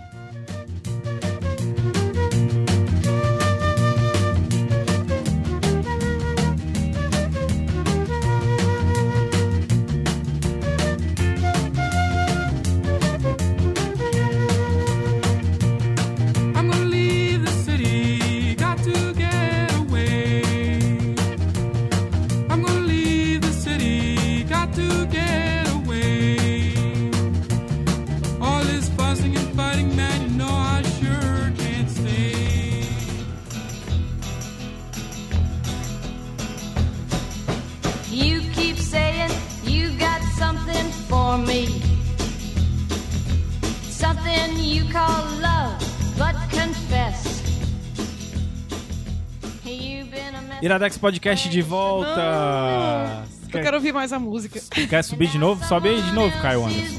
Iradex Podcast de volta! Eu Quer, quero ouvir mais a música. quer subir de novo? Sobe aí de novo, Caio Anderson.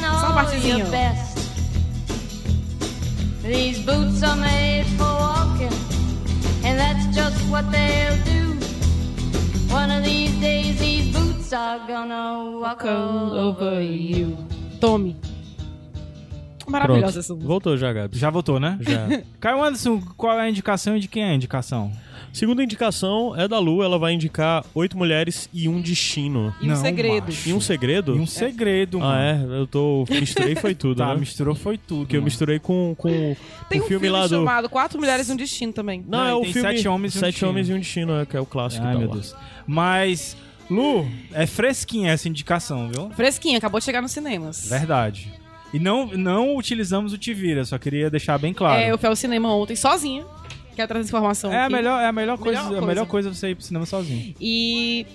Só uma partezinha. These boots are made for walking, and that's just what they'll do. One of these days, these boots are gonna walk all over you. Tome. Maravilhosa essa música. Voltou já, Gabs. Já votou, né? Já. Caio Anderson, qual é a indicação e de quem é a indicação? Segunda indicação é da Lu, ela vai indicar oito mulheres e um destino. E um Não, segredo. macho. E um segredo? E um segredo, mano. Ah, é? Eu tô. Misturei foi tudo, Tá, né? misturou foi tudo. Porque eu mano. misturei com, com Tem o um filme, filme, lá do. chamado Quatro Mulheres e um Destino também. Não, Não, é e o tem filme. Sete Homens e um Sete Destino. Homens e um Destino, é, que é o clássico. Ai, tá meu lá. Deus. Mas, Lu, é fresquinha essa indicação, viu? Fresquinho, acabou de chegar nos cinemas. Verdade. E não, não utilizamos o Tivira, só queria deixar bem claro. É, eu fui ao cinema ontem sozinha. Quero trazer informação É a aqui. melhor, é a melhor coisa, Melhor a melhor coisa. coisa você ir pro cinema sozinho. E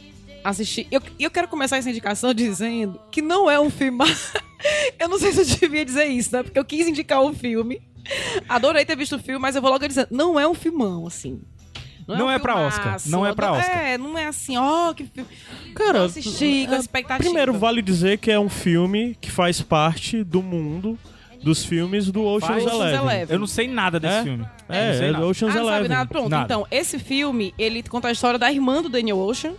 assisti. Eu, eu quero começar essa indicação dizendo que não é um filme. eu não sei se eu devia dizer isso, né? Porque eu quis indicar o filme. Adorei ter visto o filme, mas eu vou logo dizendo, não é um filmão, assim. Não um é pra. Oscar, não é pra Oscar. É, não é assim, ó, que filme. Cara, Vou assistir com é, expectativa. Primeiro, vale dizer que é um filme que faz parte do mundo dos filmes do Ocean's Faz- Eleven. Eleven. Eu não sei nada desse É? filme. É, não sei é nada. do Ocean's Ah, não sabe Eleven. nada? Pronto, Nada. então, esse filme, ele conta a história da irmã do Daniel Ocean,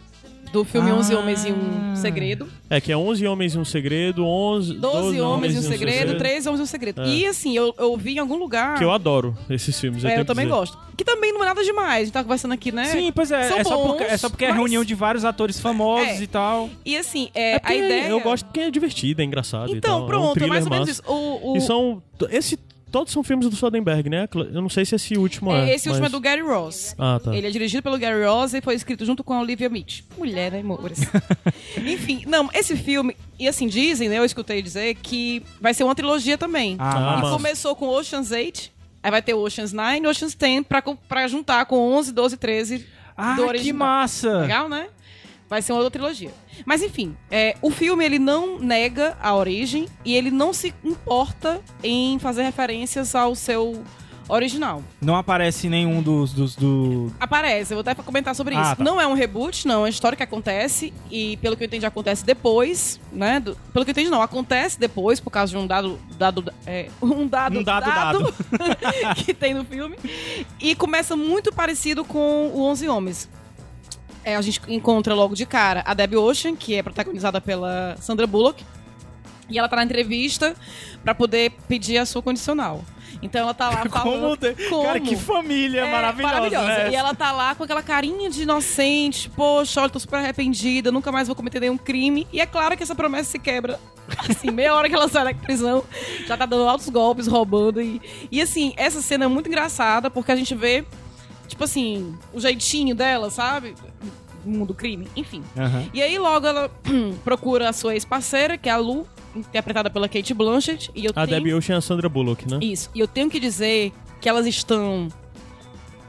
do filme Ah. 11 Homens e um Segredo. É, que é 11 Homens e um Segredo, 11... 12 Homens e um Segredo, 13 Homens e um Segredo. É. E assim, eu, eu vi em algum lugar... Que eu adoro esses filmes, eu, É, eu também dizer. gosto. Que também não é nada demais. A gente tá conversando aqui, né? Sim, pois é. São É só, porque, bons, é só porque é mas- reunião de vários atores famosos É. e tal. E assim, é, É a ideia... Eu gosto porque é divertido, é engraçado e Então, pronto, é um é mais ou menos massa. isso. O, o- E são... Esse, todos são filmes do Soderbergh, né? Eu não sei se esse último é. é, esse último mas- é do Gary Ross. Ah, tá. Ele é dirigido pelo Gary Ross e foi escrito junto com a Olivia Mitch. Mulher, né, amores? Enfim, não, esse filme... E assim, dizem, né? Eu escutei dizer que vai ser uma trilogia também. Ah, Ah, E massa. começou com Ocean's 8, aí vai ter Ocean's 9 e Ocean's 10 pra, pra juntar com 11, 12, 13 Ah, do que massa! Legal, né? Vai ser uma outra trilogia. Mas enfim, é, o filme ele não nega a origem e ele não se importa em fazer referências ao seu original. Não aparece nenhum dos. dos do... Aparece, eu vou até comentar sobre Ah, isso. tá. Não é um reboot, não, é uma história que acontece e pelo que eu entendi acontece depois, né? do- pelo que eu entendi não, acontece depois por causa de um dado dado é, um dado Um dado que tem no filme e começa muito parecido com o 11 Homens. É, a gente encontra logo de cara a Debbie Ocean, que é protagonizada pela Sandra Bullock, e ela tá na entrevista pra poder pedir a sua condicional. Então ela tá lá falando Como de- Cara, que família é, maravilhosa, né? E ela tá lá com aquela carinha de inocente, poxa, olha, tô super arrependida, nunca mais vou cometer nenhum crime. E é claro que essa promessa se quebra. Assim, meia hora que ela sai da prisão, já tá dando altos golpes, roubando. E, e assim, essa cena é muito engraçada, porque a gente vê, tipo assim, o jeitinho dela, sabe? Mundo do crime, enfim. Aham. E aí logo ela procura a sua ex-parceira, que é a Lu, interpretada pela Kate Blanchett. E eu A tenho... Debbie Ocean e a Sandra Bullock, né? Isso. E eu tenho que dizer que elas estão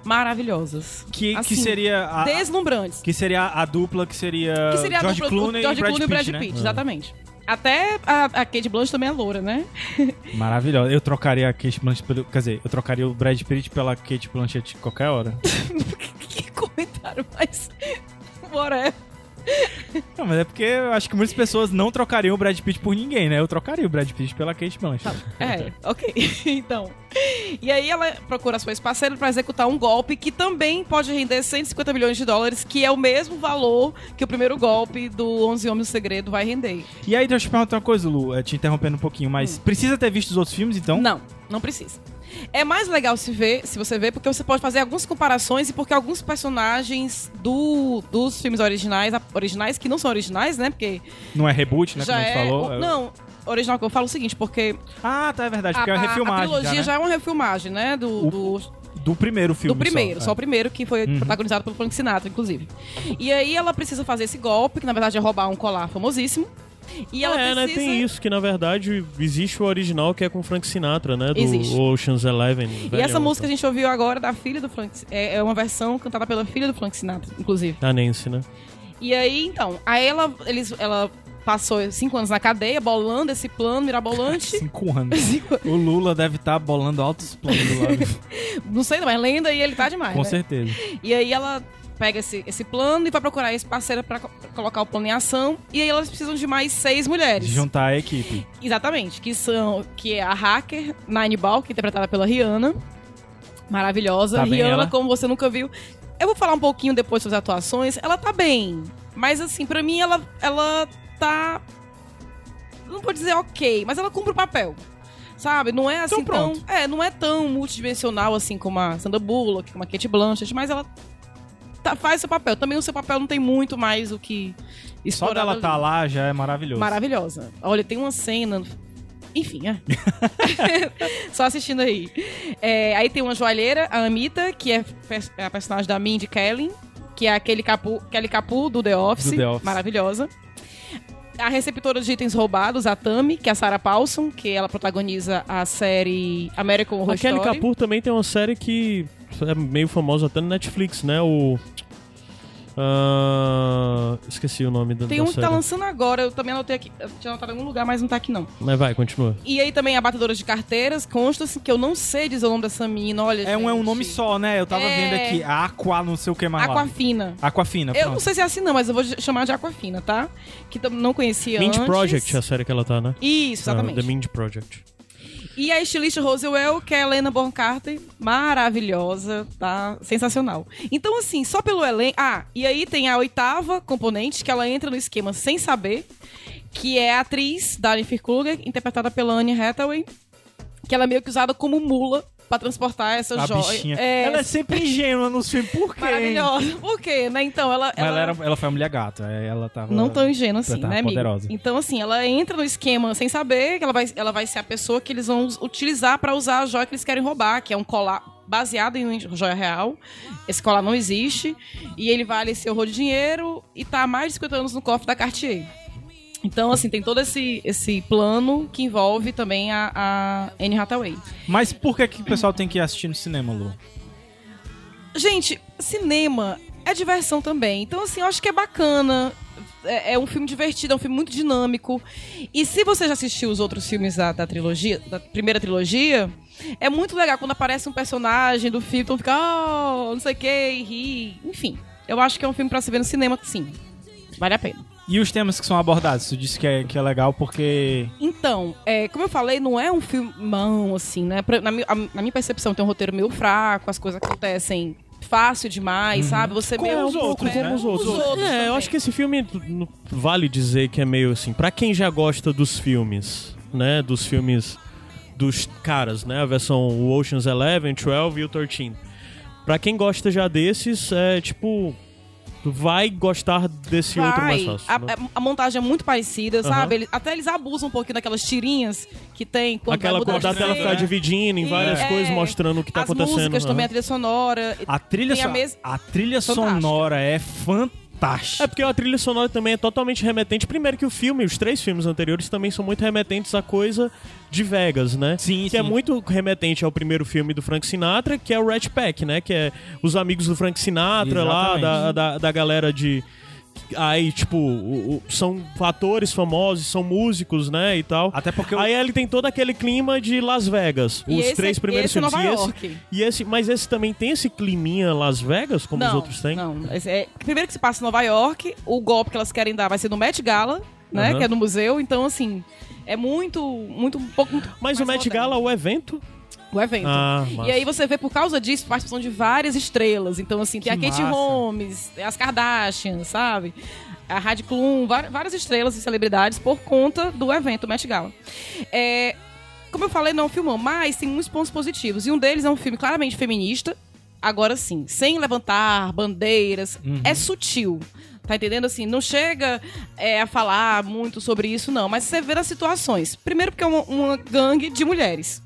maravilhosas. Que, que Assim, seria. A, Deslumbrantes. que seria a dupla que seria. Que seria a George dupla Clooney George e Brad Clooney Pitt, e Brad né? Pitt, exatamente. Até a, a Kate Blanchett também é loura, né? Maravilhosa. Eu trocaria a Kate Blanchett pelo... Quer dizer, eu trocaria o Brad Pitt pela Kate Blanchett qualquer hora. que comentário mais... Whatever. Não, mas é porque eu acho que muitas pessoas não trocariam o Brad Pitt por ninguém, né? Eu trocaria o Brad Pitt pela Kate Blanchett. É, ok. então. E aí ela procura sua ex-parceira pra executar um golpe que também pode render 150 milhões de dólares, que é o mesmo valor que o primeiro golpe do 11 Homens do Segredo vai render. E aí, deixa eu te perguntar uma coisa, Lu, é, te interrompendo um pouquinho, mas precisa ter visto os outros filmes, então? Não, não precisa. É mais legal se ver, se você ver, porque você pode fazer algumas comparações e porque alguns personagens do, dos filmes originais, a- originais que não são originais, né? Porque Não é reboot, né? já como a gente é. falou. o- não, original que eu falo o seguinte, porque Ah, tá, é verdade, a, porque é uma a- a refilmagem. trilogia já, já, né? é uma refilmagem, né? Do, O- do, Do primeiro filme. do primeiro, só, é. o primeiro que foi Uhum. protagonizado pelo Frank Sinatra, inclusive. E aí ela precisa fazer esse golpe, que na verdade é roubar um colar famosíssimo. E ela é, né? precisa... Tem isso, que na verdade existe o original que é com Frank Sinatra, né? Do Existe. Ocean's Eleven. E essa música a gente ouviu agora da filha do Frank... É, é uma versão cantada pela filha do Frank Sinatra, inclusive. Da Nancy, né? E aí, então, aí ela, eles, ela passou cinco anos na cadeia, bolando esse plano mirabolante. Cinco anos. O Lula deve estar bolando altos planos do lado. Não sei, mas lenda e ele tá demais, Com né? certeza. E aí ela pega esse, esse plano e vai procurar esse parceiro pra co- colocar o plano em ação. E aí elas precisam de mais seis mulheres. De juntar a equipe. Exatamente, que são que é a hacker Nine Ball, que é interpretada pela Rihanna. Maravilhosa. Tá Rihanna, ela? como você nunca viu. Eu vou falar um pouquinho depois sobre as atuações. Ela tá bem. Mas assim, pra mim ela ela tá não vou dizer ok, mas ela cumpre o papel. Sabe? Não é assim Então tão, é, não é tão multidimensional assim como a Sandra Bullock, como a Kate Blanchett, mas ela tá- faz seu papel. Também o seu papel não tem muito mais o que Só explorar dela ali. tá lá já é maravilhoso. Maravilhosa. Olha, tem uma cena. Enfim, é. Só assistindo aí. É, aí tem uma joalheira, a Amita, que é é a personagem da Mindy Kaling, que é aquele capu, Kelly Capu do The Office. Do The Office. Maravilhosa. A receptora de itens roubados, a Tami, que é a Sarah Paulson, que ela protagoniza a série American Horror A Kelly Story. Kapoor também tem uma série que é meio famosa até no Netflix, né? O. ah, esqueci o nome da, Tem da um que série. tá lançando agora, eu também anotei aqui. Eu tinha anotado em algum lugar, mas não tá aqui não. Mas vai, continua. E aí também a batedora de carteiras, consta assim, que eu não sei dizer o nome dessa menina, olha. É um, é um gente. nome só, né? Eu tava É. vendo aqui. Aqua, não sei o que mais lá. Aquafina. Aquafina, Eu pronto. não sei se é assim não, mas eu vou chamar de Aquafina, tá? Que não conhecia Mind antes. Project é a série que ela tá, né? Isso, Ah, exatamente. The Mind Project. E a estilista Rosewell, que é a Helena Bonham Carter, maravilhosa, tá? Sensacional. Então, assim, só pelo elenco... Ah, e aí tem a oitava componente, que ela entra no esquema sem saber, que é a atriz Darren Kruger, interpretada pela Anne Hathaway, que ela é meio que usada como mula pra transportar essa A joia. bichinha. É, Ela é sempre ingênua nos filmes. Por quê? maravilhosa. Por quê, né? Então, ela... Mas ela, era, ela foi a mulher gata. é, Ela tava. Não tão ingênua assim, né, amigo? poderosa. Então, assim, ela entra no esquema sem saber que ela vai, ela vai ser a pessoa que eles vão utilizar pra usar a joia que eles querem roubar, que é um colar baseado em uma joia real. Esse colar não existe. E ele vale esse horror de dinheiro e tá há mais de 50 anos no cofre da Cartier. Então, assim, tem todo esse, esse plano que envolve também a, a Anne Hathaway. Mas por que, que o pessoal tem que ir assistir no cinema, Lu? Gente, cinema é diversão também. Então, assim, eu acho que é bacana. É, é um filme divertido, é um filme muito dinâmico. E se você já assistiu os outros filmes da, da trilogia, da primeira trilogia, é muito legal quando aparece um personagem do filme, então fica, oh, não sei o que, ri. Enfim, eu acho que é um filme pra se ver no cinema, sim. Vale a pena. E os temas que são abordados? Tu disse que é, que é legal porque. Então, é, como eu falei, não é um filmão, assim, né? Pra- Na, a- na minha percepção, tem um roteiro meio fraco, as coisas acontecem fácil demais, sabe? Você Como meio os outros, é, né? Como os outros. é, eu acho que esse filme vale dizer que é meio assim, pra quem já gosta dos filmes, né, dos filmes dos caras, né, a versão Ocean's Eleven, 12 e o 13. Pra quem gosta já desses, é tipo vai gostar desse outro mais Vai. fácil. A, né? a- a montagem é muito parecida, Aham. sabe? Eles- até eles abusam um pouquinho daquelas tirinhas que tem quando Aquela vai mudar coisa da de tela cena. ficar dividindo em várias É. coisas, mostrando o que tá As acontecendo. músicas também, a trilha sonora. A trilha, a so- mes- a trilha Fantástica. sonora é É fantástica. porque a trilha sonora também é totalmente remetente. Primeiro que o filme, os três filmes anteriores também são muito remetentes à coisa de Vegas, né? Sim, que é sim. muito remetente ao primeiro filme do Frank Sinatra, que é o Rat Pack, né? Que é os amigos do Frank Sinatra lá, Exatamente. da, da, da galera de, Aí, tipo, o- o- são atores famosos, são músicos, né, e tal. Até porque o- Aí ele tem todo aquele clima de Las Vegas. E os esse três é- primeiros esse é filmes. Nova e, esse, York. e esse, mas esse também tem esse climinha Las Vegas, como não, os outros têm? Não, esse é- primeiro que se passa em Nova York, o golpe que elas querem dar vai ser no Met Gala, né? Aham. Que é no museu, então assim, é muito, muito, um pouco. muito Mas mais o Met moderno. Gala, o evento. O evento. Ah. E aí você vê por causa disso participação de várias estrelas. Então, assim, tem Que a Kate massa. Holmes, as Kardashian, sabe? A Heidi Klum, var- várias estrelas e celebridades por conta do evento Met Gala. É, como eu falei, não é um filmão, mas tem muitos pontos positivos. E um deles é um filme claramente feminista. Agora sim, sem levantar bandeiras. É sutil. Tá entendendo? Assim, não chega é, a falar muito sobre isso, não. Mas você vê as situações. Primeiro porque é uma, uma gangue de mulheres.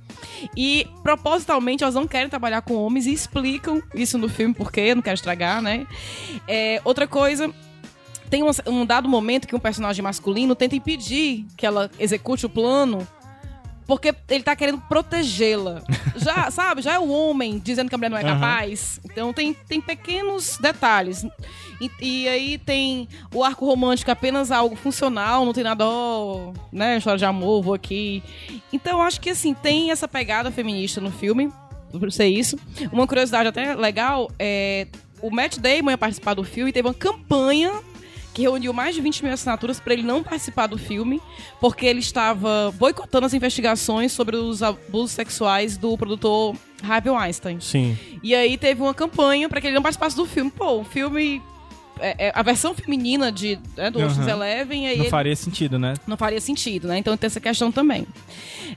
E propositalmente elas não querem trabalhar com homens e explicam isso no filme, porque não quero estragar, né? É, outra coisa. Tem um, um dado momento que um personagem masculino tenta impedir que ela execute o plano porque ele tá querendo protegê-la. Já, sabe? Já é o homem dizendo que a mulher não é capaz. Então tem, tem pequenos detalhes. E, e aí tem o arco romântico apenas algo funcional, não tem nada, ó, né? História de amor, vou aqui. Então eu acho que assim, tem essa pegada feminista no filme, por ser isso. Uma curiosidade até legal é. O Matt Damon ia participar do filme e teve uma campanha que reuniu mais de 20 mil assinaturas para ele não participar do filme, porque ele estava boicotando as investigações sobre os abusos sexuais do produtor Harvey Weinstein. Sim. E aí teve uma campanha para que ele não participasse do filme. Pô, o filme. é- é a versão feminina de, né, do Aham. Ocean's Eleven, aí Não ele- faria sentido, né? não faria sentido, né? Então tem essa questão também.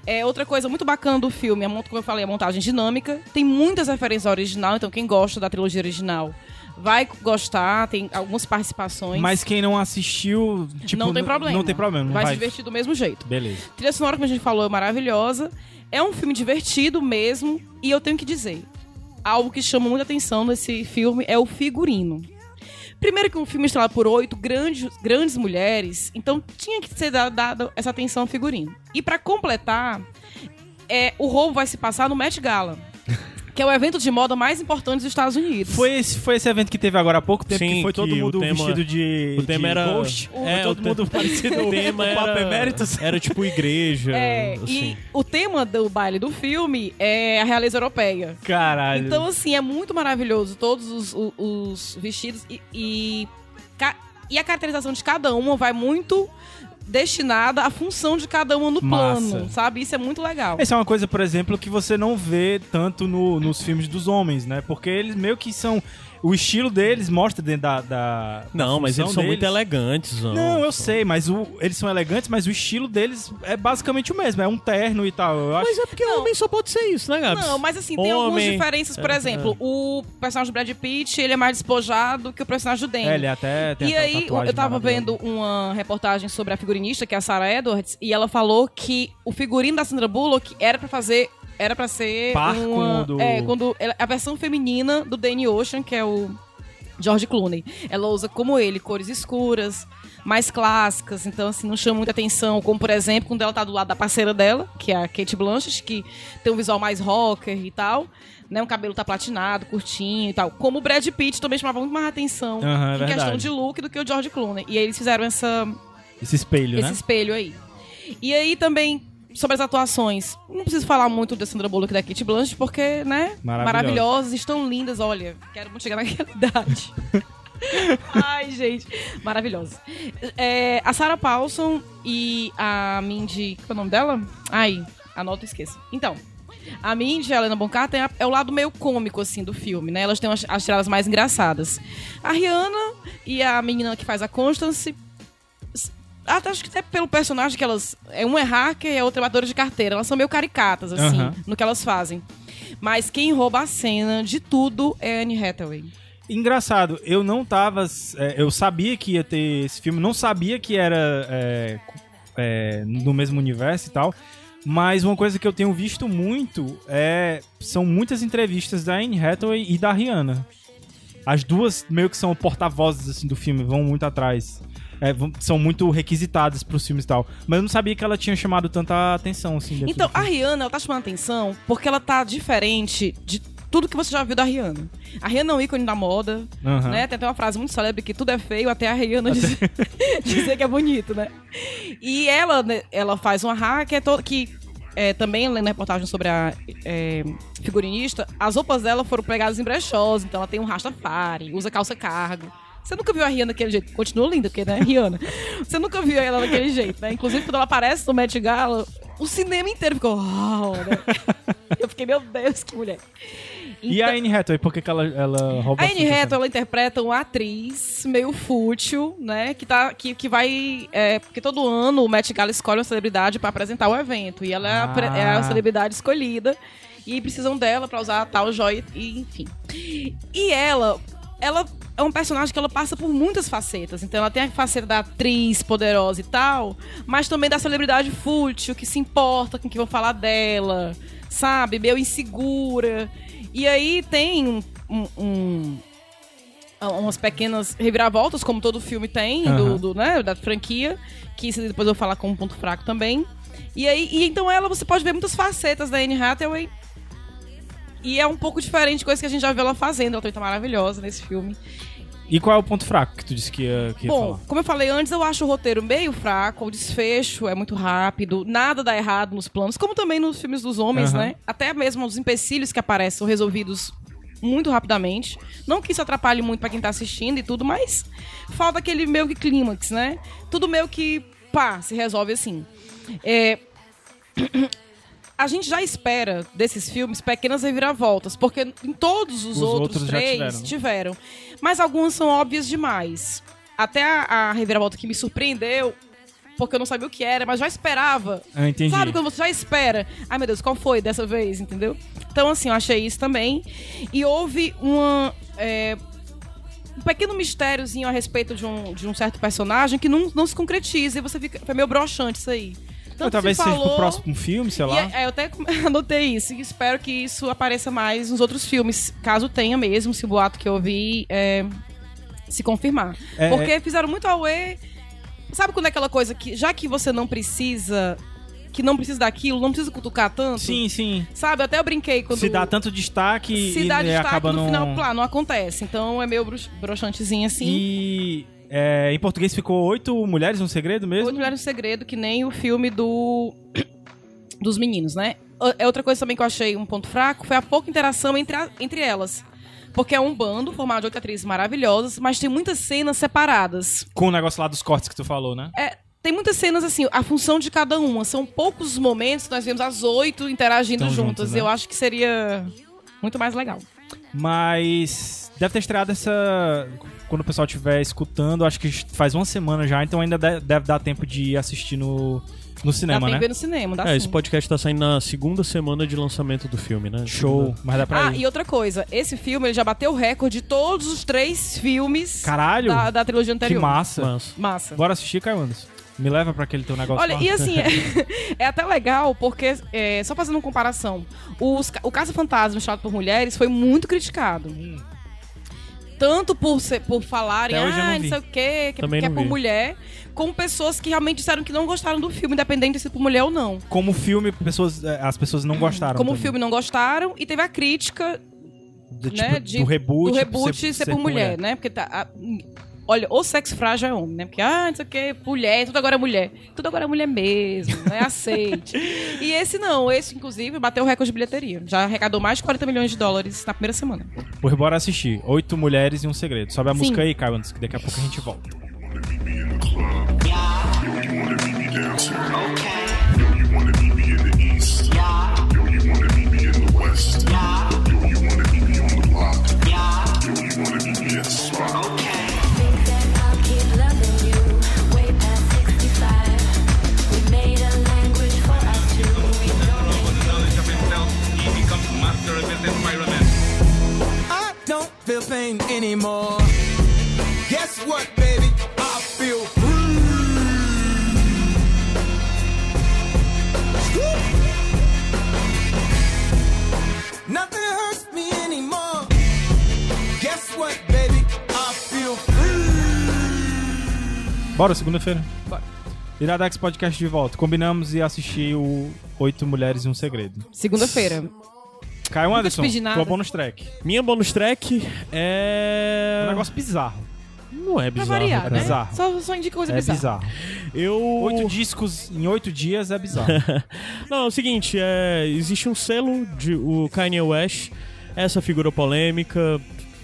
É, outra coisa muito bacana do filme, a, como eu falei, a montagem dinâmica. Tem muitas referências ao original, então quem gosta da trilogia original vai gostar, tem algumas participações. Mas quem não assistiu, tipo, não tem problema. Não tem problema, vai, vai. se divertir do mesmo jeito. Beleza. Trilha sonora, como a gente falou, é maravilhosa. É um filme divertido mesmo. E eu tenho que dizer, algo que chama muita atenção nesse filme é o figurino. Primeiro que um filme estrelado por oito grandes, grandes mulheres, então tinha que ser dada, essa atenção ao figurino. E pra completar, é, o roubo vai se passar no Met Gala, que é o evento de moda mais importante dos Estados Unidos. Foi esse, foi esse evento que teve agora há pouco tempo, Sim, que foi todo que o mundo tema- vestido de, o tema de era- Ghost. É, o todo te- mundo parecido O tema com o Papa era, Emeritus. era tipo igreja. É, assim. e o tema do baile do filme é a realeza europeia. Caralho. Então, assim, é muito maravilhoso todos os, o- os vestidos e, e, e a caracterização de cada uma vai muito destinada à função de cada uma no Massa. plano, sabe? Isso é muito legal. Essa é uma coisa, por exemplo, que você não vê tanto no- nos filmes dos homens, né? Porque eles meio que são. O estilo deles mostra dentro da. da Não, mas eles são muito elegantes. Não, Não, eu sei, mas o- eles são elegantes, mas o estilo deles é basicamente o mesmo. É um terno e tal. Eu acho Mas é porque homem só pode ser isso, né, Gabs? Não, mas assim, tem algumas diferenças. Por É, exemplo, o personagem do Brad Pitt, ele é mais despojado que o personagem do Danny. É, ele até tem E aí, eu tava vendo uma reportagem sobre a figurinista, que é a Sarah Edwards, e ela falou que o figurino da Sandra Bullock era pra fazer. Era pra ser. Par uma, do- É, quando. A versão feminina do Danny Ocean, que é o George Clooney. Ela usa como ele, cores escuras, mais clássicas, então assim, não chama muita atenção, como por exemplo, quando ela tá do lado da parceira dela, que é a Kate Blanchett, que tem um visual mais rocker e tal, né, o cabelo tá platinado, curtinho e tal. Como o Brad Pitt também chamava muito mais atenção é em questão de look do que o George Clooney. E aí eles fizeram essa, Esse espelho, esse né? espelho aí. E aí também sobre as atuações, não preciso falar muito da Sandra Bullock e da Kate Blanchett porque, né, Maravilhosas. maravilhosas, estão lindas, olha, quero muito chegar naquela idade. Ai, gente, maravilhosa. É, a Sarah Paulson e a Mindy, qual é o nome dela? Ai, anota e esqueça. Então, a Mindy e a Helena Bonham Carter é, o lado meio cômico, assim, do filme, né? Elas têm as, as tiradas mais engraçadas. A Rihanna e a menina que faz a Constance acho que até pelo personagem que elas. É, uma é hacker e a outra é batedora de carteira. Elas são meio caricatas, assim, Aham. no que elas fazem. Mas quem rouba a cena de tudo é Anne Hathaway. Engraçado, eu não tava. é, eu sabia que ia ter esse filme, não sabia que era é, é, no mesmo universo e tal. Mas uma coisa que eu tenho visto muito é. São muitas entrevistas da Anne Hathaway e da Rihanna. As duas meio que são porta-vozes assim, do filme, vão muito atrás. É, são muito requisitadas pros filmes e tal. Mas eu não sabia que ela tinha chamado tanta atenção assim. Então, a. Rihanna, ela tá chamando atenção porque ela tá diferente de tudo que você já viu da Rihanna. A Rihanna é um ícone da moda, Aham. né? Tem até uma frase muito célebre que tudo é feio até a Rihanna dizer, dizer que é bonito, né? E ela, né, ela faz uma hack que é toda que é, também lendo reportagem sobre a é, figurinista, as roupas dela foram pegadas em brechós, então ela tem um rastafari, usa calça cargo. Você nunca viu a Rihanna daquele jeito. Continua linda, porque, né, Rihanna. Você nunca viu ela daquele jeito, né? Inclusive, quando ela aparece no Met Gala, o cinema inteiro ficou... "Uau", né? Eu fiquei, meu Deus, que mulher. E a Anne Hathaway, por que, que ela, ela rouba A a Anne Hathaway, ela interpreta uma atriz meio fútil, né? Que, tá, que, que vai... É, porque todo ano o Met Gala escolhe uma celebridade pra apresentar o evento. E ela é a pre- é, a Ah. celebridade escolhida. E precisam dela pra usar tal joia, e enfim. E ela... Ela é um personagem que ela passa por muitas facetas. Então ela tem a faceta da atriz poderosa e tal, mas também da celebridade fútil, que se importa com o que vão falar dela, sabe? Meio insegura. E aí tem um- um- um, umas pequenas reviravoltas, como todo filme tem, do, Aham. do, né, da franquia, que isso depois eu vou falar como um ponto fraco também. E aí, e então ela, você pode ver muitas facetas da Anne Hathaway. E é um pouco diferente de coisa que a gente já viu ela fazendo. Ela também tá maravilhosa nesse filme. E qual é o ponto fraco que tu disse que ia, que ia Bom, falar? como eu falei antes, eu acho o roteiro meio fraco, o desfecho é muito rápido, nada dá errado nos planos, como também nos filmes dos homens, Aham. né? Até mesmo os empecilhos que aparecem são resolvidos muito rapidamente. Não que isso atrapalhe muito pra quem tá assistindo e tudo, mas falta aquele meio que clímax, né? Tudo meio que, pá, se resolve assim. É, a gente já espera desses filmes pequenas reviravoltas, porque em todos os, Os outros, outros três tiveram, né? tiveram. Mas algumas são óbvias demais. Até a, a reviravolta que me surpreendeu, porque eu não sabia o que era, mas já esperava. Ah, entendi. Sabe quando você já espera? Ai meu Deus, qual foi dessa vez, entendeu? Então, assim, eu achei isso também. E houve uma. é, um pequeno mistériozinho a respeito de um, de um certo personagem que não, não se concretiza e você fica. Foi meio broxante isso aí. Tanto talvez se seja falou, pro próximo filme, sei e lá. é- é, eu até anotei isso e espero que isso apareça mais nos outros filmes, caso tenha mesmo, se o boato que eu vi é, se confirmar. É, Porque fizeram muito away. Sabe quando é aquela coisa que, já que você não precisa, que não precisa daquilo, não precisa cutucar tanto? Sim, sim. Sabe, até eu brinquei quando. Se dá tanto destaque se e dá e destaque acaba no não... final, plá, não acontece. Então é meio brox- broxantezinho assim. E é, em português ficou oito mulheres um segredo mesmo? Oito Mulheres no Segredo, que nem o filme do dos meninos, né? O- É outra coisa também que eu achei um ponto fraco, foi a pouca interação entre, a- entre elas. Porque é um bando formado de oito atrizes maravilhosas, mas tem muitas cenas separadas. Com o negócio lá dos cortes que tu falou, né? É, tem muitas cenas assim, a função de cada uma. São poucos os momentos que nós vemos as oito interagindo Tão juntas. juntas, né? Eu acho que seria muito mais legal. Mas deve ter estreado essa. Quando o pessoal estiver escutando, acho que faz uma semana já, então ainda de- deve dar tempo de assistir no, no Dá cinema, tempo né? ver no cinema, dá É, sim. esse podcast tá saindo na segunda semana de lançamento do filme, né? Show. Mas dá pra Ah, ir. e outra coisa, esse filme ele já bateu o recorde de todos os três filmes Caralho! da, da trilogia que anterior. massa. Mas, Massa. Bora assistir, Caio Anderson. Me leva pra aquele teu negócio Olha, lá. e assim, é, é até legal, porque, é, só fazendo uma comparação, os o Caça Fantasma Chato por Mulheres foi muito criticado. Tanto por, ser- por falarem, não ah, não vi. sei o quê, que, Também que é não por vi. mulher, como pessoas que realmente disseram que não gostaram do filme, independente de ser por mulher ou não. Como filme, pessoas, é, as pessoas não gostaram. Como o também. filme não gostaram, e teve a crítica Do, tipo, né, de- do reboot. do reboot ser, por mulher, né? Porque tá. a- olha, o sexo frágil é homem, né? Porque, ah, não sei o que, mulher, tudo agora é mulher. Tudo agora é mulher mesmo, né? Aceite. e esse não, esse, inclusive, bateu o recorde de bilheteria. Já arrecadou mais de 40 milhões de dólares na primeira semana. Pois bora assistir. Oito mulheres e um segredo. Sobe a Sim. música aí, Caio Anderson, que daqui a pouco a gente volta. I'll feel pain anymore. Guess what, baby? I feel free. Woo! Nothing hurts me anymore. Guess what, baby? I feel free. Bora, segunda-feira? Bora. Iradex Podcast de volta. Combinamos e assistir o Oito Mulheres e um Segredo. Segunda-feira. Caio Anderson, pedi nada. tua bonus track. Minha bonus track é. É um negócio bizarro. Não é Pra bizarro. variar, cara. né? bizarro. Só, só indica coisa É bizarra. bizarro. Eu. Oito discos em oito dias é bizarro. Não, é o seguinte, é, existe um selo de o Kanye West, essa figura polêmica,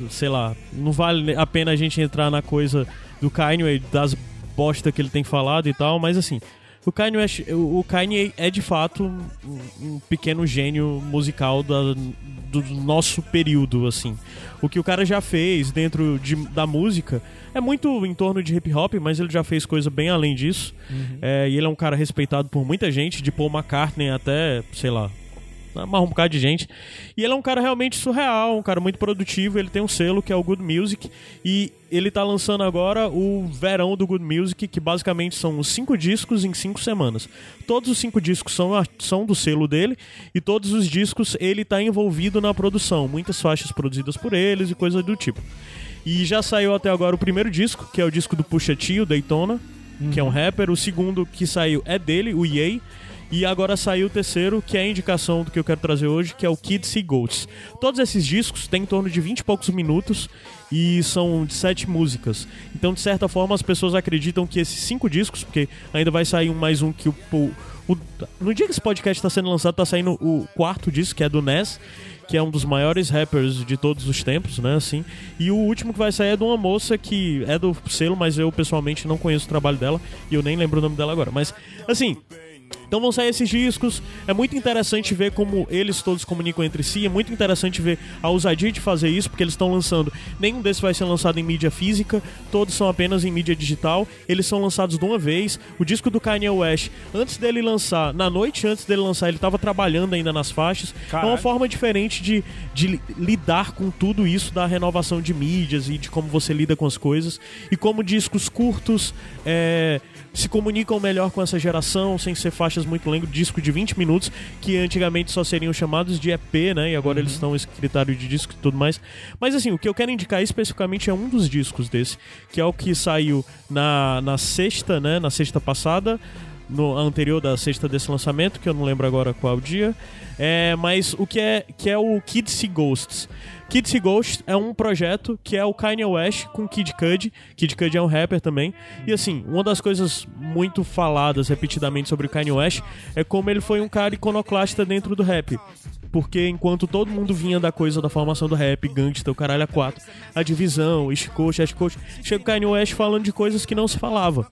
sei lá, não vale a pena a gente entrar na coisa do Kanye, das bosta que ele tem falado e tal, mas assim, o Kanye, West, o Kanye é de fato um, um pequeno gênio musical da- do nosso período, assim. O que o cara já fez dentro de- da música é muito em torno de hip hop, mas ele já fez coisa bem além disso. É, e ele é um cara respeitado por muita gente, de Paul McCartney até, sei lá, mais um bocado de gente. E ele é um cara realmente surreal, um cara muito produtivo. Ele tem um selo que é o Good Music. E ele tá lançando agora o verão do Good Music, que basicamente são os cinco discos em cinco semanas. Todos os cinco discos são, são do selo dele. E todos os discos ele tá envolvido na produção. Muitas faixas produzidas por eles e coisa do tipo. E já saiu até agora o primeiro disco, que é o disco do Pusha Daytona, que é um rapper. O segundo que saiu é dele, o Ye. E agora saiu o terceiro, que é a indicação do que eu quero trazer hoje, que é o Kids See Ghosts. Todos esses discos têm em torno de 20 e poucos minutos e são de sete músicas. Então, de certa forma, as pessoas acreditam que esses cinco discos, porque ainda vai sair um mais um que o. o- no dia que esse podcast está sendo lançado, tá saindo o quarto disco, que é do Ness, que é um dos maiores rappers de todos os tempos, né, assim. E o último que vai sair é de uma moça que é do selo, mas eu pessoalmente não conheço o trabalho dela e eu nem lembro o nome dela agora. Mas, assim, então vão sair esses discos. É muito interessante ver como eles todos comunicam entre si. É muito interessante ver a ousadia de fazer isso, porque eles estão lançando. Nenhum desses vai ser lançado em mídia física, todos são apenas em mídia digital. Eles são lançados de uma vez. O disco do Kanye West, antes dele lançar, na noite antes dele lançar, ele estava trabalhando ainda nas faixas. É Caralho. uma forma diferente de, de li- lidar com tudo isso da renovação de mídias e de como você lida com as coisas. E como discos curtos é, se comunicam melhor com essa geração, sem ser faixas muito longas, disco de 20 minutos, que antigamente só seriam chamados de EP, né? E agora eles estão em critério de disco e tudo mais. Mas assim, o que eu quero indicar especificamente é um dos discos desse, que é o que saiu na, na sexta, né? Na sexta passada no anterior da sexta desse lançamento, que eu não lembro agora qual dia. É, mas o que é que é o Kids See Ghosts. Kids See Ghosts é um projeto que é o Kanye West com Kid Cudi. Kid Cudi é um rapper também. E assim, uma das coisas muito faladas repetidamente sobre o Kanye West é como ele foi um cara iconoclasta dentro do rap. Porque enquanto todo mundo vinha da coisa da formação do rap, gangsta, o caralho a quatro, a divisão, East Coast, West Coast, chega o Kanye West falando de coisas que não se falava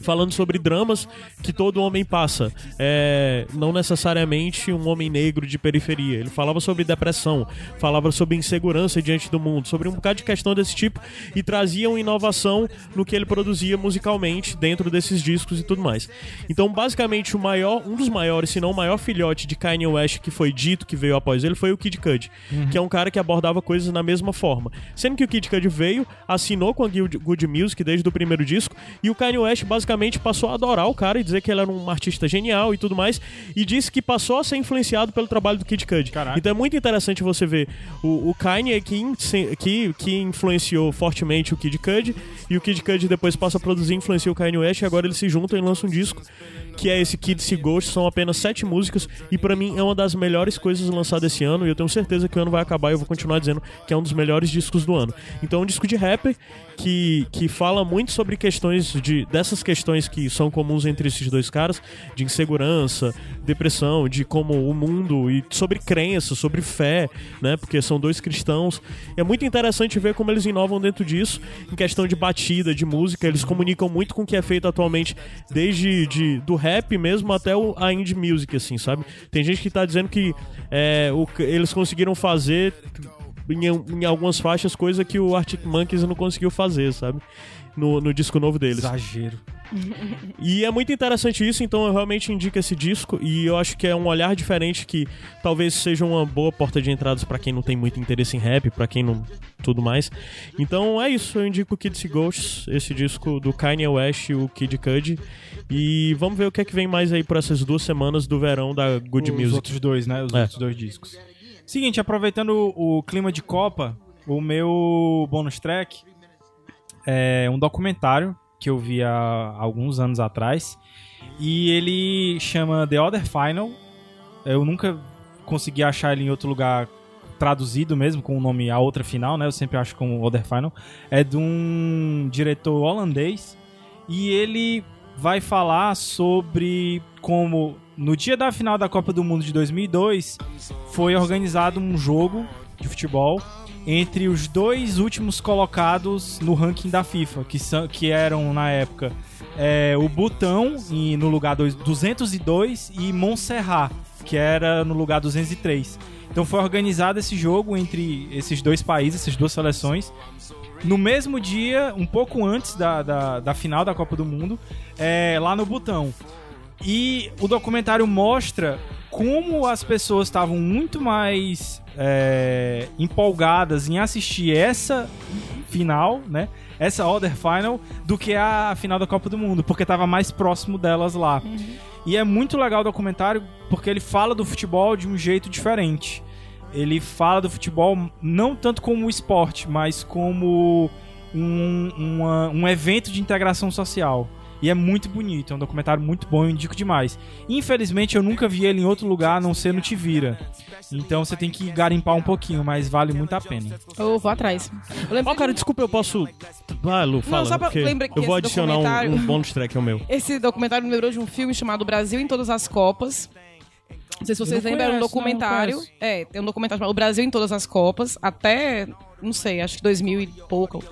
falando sobre dramas que todo homem passa. É, não necessariamente um homem negro de periferia. Ele falava sobre depressão, falava sobre insegurança diante do mundo, sobre um bocado de questão desse tipo e trazia uma inovação no que ele produzia musicalmente dentro desses discos e tudo mais. Então, basicamente, o maior, um dos maiores, se não o maior filhote de Kanye West que foi dito que veio após ele foi o Kid Cudi, que é um cara que abordava coisas na mesma forma. Sendo que o Kid Cudi veio, assinou com a Good Music desde o primeiro disco e o Kanye West basicamente passou a adorar o cara e dizer que ele era um artista genial e tudo mais e disse que passou a ser influenciado pelo trabalho do Kid Cudi. Caraca. Então é muito interessante você ver o, o Kanye que, que, que influenciou fortemente o Kid Cudi e o Kid Cudi depois passa a produzir, influencia o Kanye West e agora eles se juntam e lançam um disco que é esse Kid See Ghost, são apenas sete músicas e pra mim é uma das melhores coisas lançadas esse ano e eu tenho certeza que o ano vai acabar e eu vou continuar dizendo que é um dos melhores discos do ano. Então é um disco de rapper que, que fala muito sobre questões de dessas questões que são comuns entre esses dois caras, de insegurança, depressão, de como o mundo e sobre crença, sobre fé, né? Porque são dois cristãos. É muito interessante ver como eles inovam dentro disso, em questão de batida, de música, eles comunicam muito com o que é feito atualmente, desde de, do rap mesmo até o, a indie music, assim, sabe? Tem gente que tá dizendo que é, o, eles conseguiram fazer em, em algumas faixas coisa que o Arctic Monkeys não conseguiu fazer, sabe? No, no disco novo deles. Exagero. E é muito interessante isso, então eu realmente indico esse disco e eu acho que é um olhar diferente que talvez seja uma boa porta de entradas pra quem não tem muito interesse em rap, pra quem não tudo mais. Então é isso, eu indico Kids Ghosts, esse disco do Kanye West e o Kid Cudi. E vamos ver o que é que vem mais aí por essas duas semanas do verão da Good Os Music. outros dois, né? Os É. outros dois discos. Seguinte, aproveitando o, o clima de Copa, o meu bonus track é um documentário que eu vi há alguns anos atrás. E ele chama The Other Final. Eu nunca consegui achar ele em outro lugar traduzido mesmo, com o nome A Outra Final, né? Eu sempre acho como Other Final. É de um diretor holandês. E ele vai falar sobre como no dia da final da Copa do Mundo de 2002 foi organizado um jogo de futebol entre os dois últimos colocados no ranking da FIFA, que, são, que eram na época é, o Butão em- no lugar dois- 202 e Montserrat, que era no lugar 203. Então foi organizado esse jogo entre esses dois países, essas duas seleções. No mesmo dia, um pouco antes da, da, da final da Copa do Mundo, é, lá no Butão. E o documentário mostra como as pessoas estavam muito mais é, empolgadas em assistir essa final, né? Essa Other Final, do que a final da Copa do Mundo, porque estava mais próximo delas lá. E é muito legal o documentário porque ele fala do futebol de um jeito diferente. Ele fala do futebol não tanto como esporte, mas como um, uma- um evento de integração social. E é muito bonito, é um documentário muito bom, eu indico demais. Infelizmente eu nunca vi ele em outro lugar a não ser no Tivira. Então você tem que garimpar um pouquinho, mas vale muito a pena. Eu vou atrás. Eu lembro Ó, cara, desculpa, eu posso. Vai, Lu, fala. só pra- porque lembra que eu vou adicionar um, documentário- um bônus track ao meu. Esse documentário me lembrou de um filme chamado Brasil em Todas as Copas. Não sei se vocês não lembram, era um conheço, não, não documentário. é, tem um documentário chamado O Brasil em Todas as Copas, até, não sei, acho que 2000 e pouco.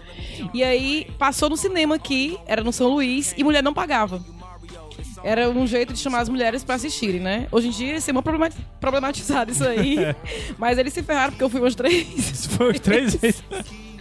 E aí passou no cinema aqui, era no São Luís, e mulher não pagava. Era um jeito de chamar as mulheres pra assistirem, né? Hoje em dia ia ser muito problema- problematizado isso aí. mas eles se ferraram porque eu fui umas três. Isso foi os três vezes.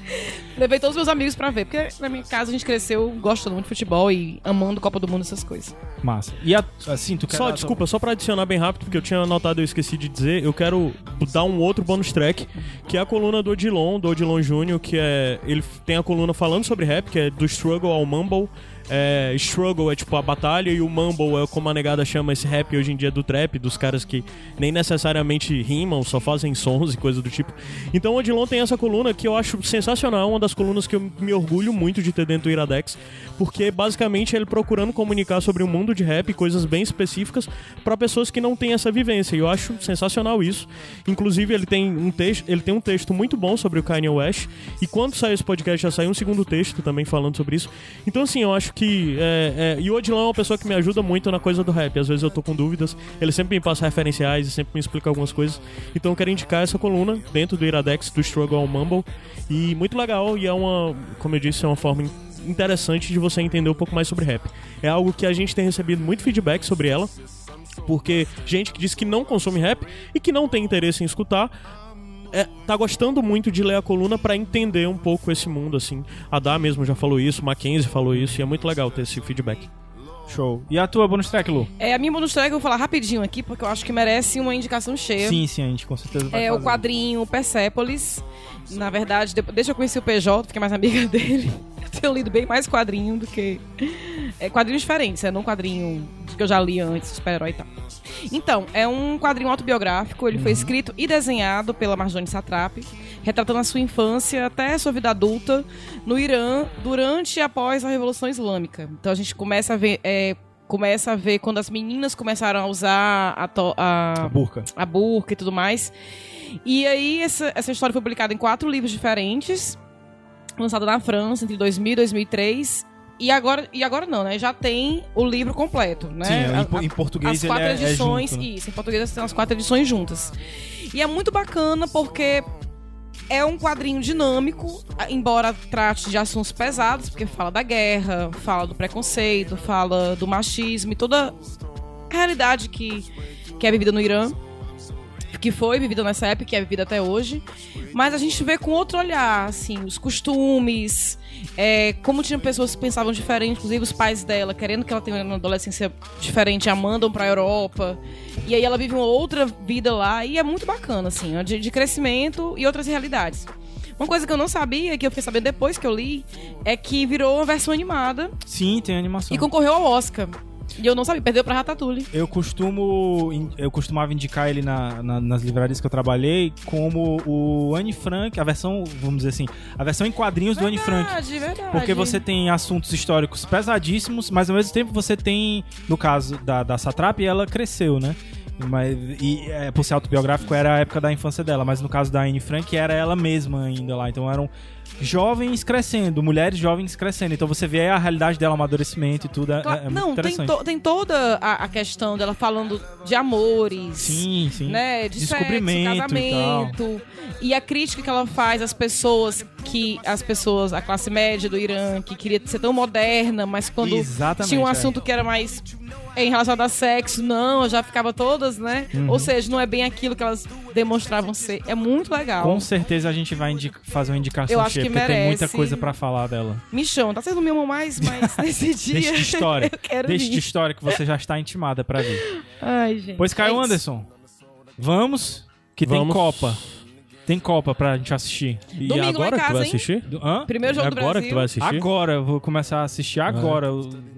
Levei todos os meus amigos pra ver, porque na minha casa a gente cresceu gostando muito de futebol e amando Copa do Mundo, essas coisas. Massa. E a, assim, tu quer Só, dar- desculpa, só pra adicionar bem rápido, porque eu tinha anotado e eu esqueci de dizer, eu quero dar um outro bônus track, que é a coluna do Odilon, do Odilon Júnior, que é. Ele tem a coluna falando sobre rap, que é do Struggle ao Mumble. É, struggle é tipo a batalha e o Mumble é como a negada chama esse rap hoje em dia do trap, dos caras que nem necessariamente rimam, só fazem sons e coisa do tipo. Então o Odilon tem essa coluna que eu acho sensacional, uma das colunas que eu me orgulho muito de ter dentro do Iradex, porque basicamente é ele procurando comunicar sobre o mundo de rap, coisas bem específicas para pessoas que não têm essa vivência. E eu acho sensacional isso. Inclusive ele tem um texto, ele tem um texto muito bom sobre o Kanye West e quando sair esse podcast já saiu um segundo texto também falando sobre isso. Então assim, eu acho que é, é, e o Odilon é uma pessoa que me ajuda muito na coisa do rap. Às vezes eu tô com dúvidas, ele sempre me passa referenciais e sempre me explica algumas coisas. Então eu quero indicar essa coluna dentro do Iradex do Struggle ao Mumble e muito legal e é uma, como eu disse, é uma forma in- interessante de você entender um pouco mais sobre rap. É algo que a gente tem recebido muito feedback sobre ela, porque gente que diz que não consome rap e que não tem interesse em escutar é, tá gostando muito de ler a coluna pra entender um pouco esse mundo, assim. A Dá mesmo já falou isso, Mackenzie falou isso, e é muito legal ter esse feedback. Show. E a tua bonus track, Lu? É, a minha bonus track eu vou falar rapidinho aqui, porque eu acho que merece uma indicação cheia. Sim, sim, a gente com certeza vai É o fazer. quadrinho Persepolis. Na verdade, depois, desde que eu conheci o PJ, fiquei mais amiga dele. Eu tenho lido bem mais quadrinho do que. É, quadrinhos diferentes, é não quadrinho que eu já li antes, super-herói e tal. Então, é um quadrinho autobiográfico. Ele foi escrito e desenhado pela Marjane Satrapi, retratando a sua infância até a sua vida adulta no Irã, durante e após a Revolução Islâmica. Então a gente começa a ver. é, começa a ver quando as meninas começaram a usar a, to- a, A burca. a burca e tudo mais. E aí, essa, essa história foi publicada em quatro livros diferentes, lançada na França entre 2000 e 2003. E agora, e agora não, né? Já tem o livro completo, né? Sim, A- em, po- em português as ele quatro é, é edições, junto, né? isso, em português tem as quatro edições juntas. E é muito bacana porque é um quadrinho dinâmico, embora trate de assuntos pesados, porque fala da guerra, fala do preconceito, fala do machismo e toda a realidade que, que é vivida no Irã, que foi vivida nessa época, que é vivida até hoje. Mas a gente vê com outro olhar, assim, os costumes, é, como tinham pessoas que pensavam diferente, inclusive os pais dela, querendo que ela tenha uma adolescência diferente, a mandam pra Europa. E aí ela vive uma outra vida lá, e é muito bacana, assim, de, de crescimento e outras realidades. Uma coisa que eu não sabia, que eu fiquei sabendo depois que eu li, é que virou uma versão animada Sim, tem animação. e concorreu ao Oscar. E eu não sabia, perdeu pra Ratatouille. Eu costumo. Eu costumava indicar ele na- na- nas livrarias que eu trabalhei como o Anne Frank, a versão, vamos dizer assim, a versão em quadrinhos do Anne Frank. Verdade, verdade. Porque você tem assuntos históricos pesadíssimos, mas ao mesmo tempo você tem, no caso da, da Satrap, ela cresceu, né? Mas, e é, por ser autobiográfico, era a época da infância dela. Mas no caso da Anne Frank, era ela mesma ainda lá. Então eram jovens crescendo, mulheres jovens crescendo. Então você vê a realidade dela, o amadurecimento e tudo. É, é muito não, tem, to- tem toda a, a questão dela falando de amores. Sim, sim. Né, de Descobrimento sexo, e tal. casamento. E, a crítica que ela faz às pessoas que. As pessoas, a classe média do Irã, que queria ser tão moderna, mas quando Exatamente, tinha um é. assunto que era mais em relação a sexo, não, já ficava todas, né? Uhum. Ou seja, não é bem aquilo que elas demonstravam ser. É muito legal. Com certeza a gente vai fazer uma indicação Eu acho cheia, que porque tem merece. muita coisa pra falar dela. Me chama, tá sendo me amam mais, mas nesse dia. Deixa de história. eu quero Deixa de história que você já está intimada pra ver. Ai, gente. Pois, Caio É. Anderson, vamos, que Vamos. tem Copa. Tem Copa pra gente assistir. E Domingo lá em agora que tu casa, vai hein? assistir? Do- Hã? Primeiro jogo É do agora Brasil. que tu vai assistir? Agora, eu vou começar a assistir agora.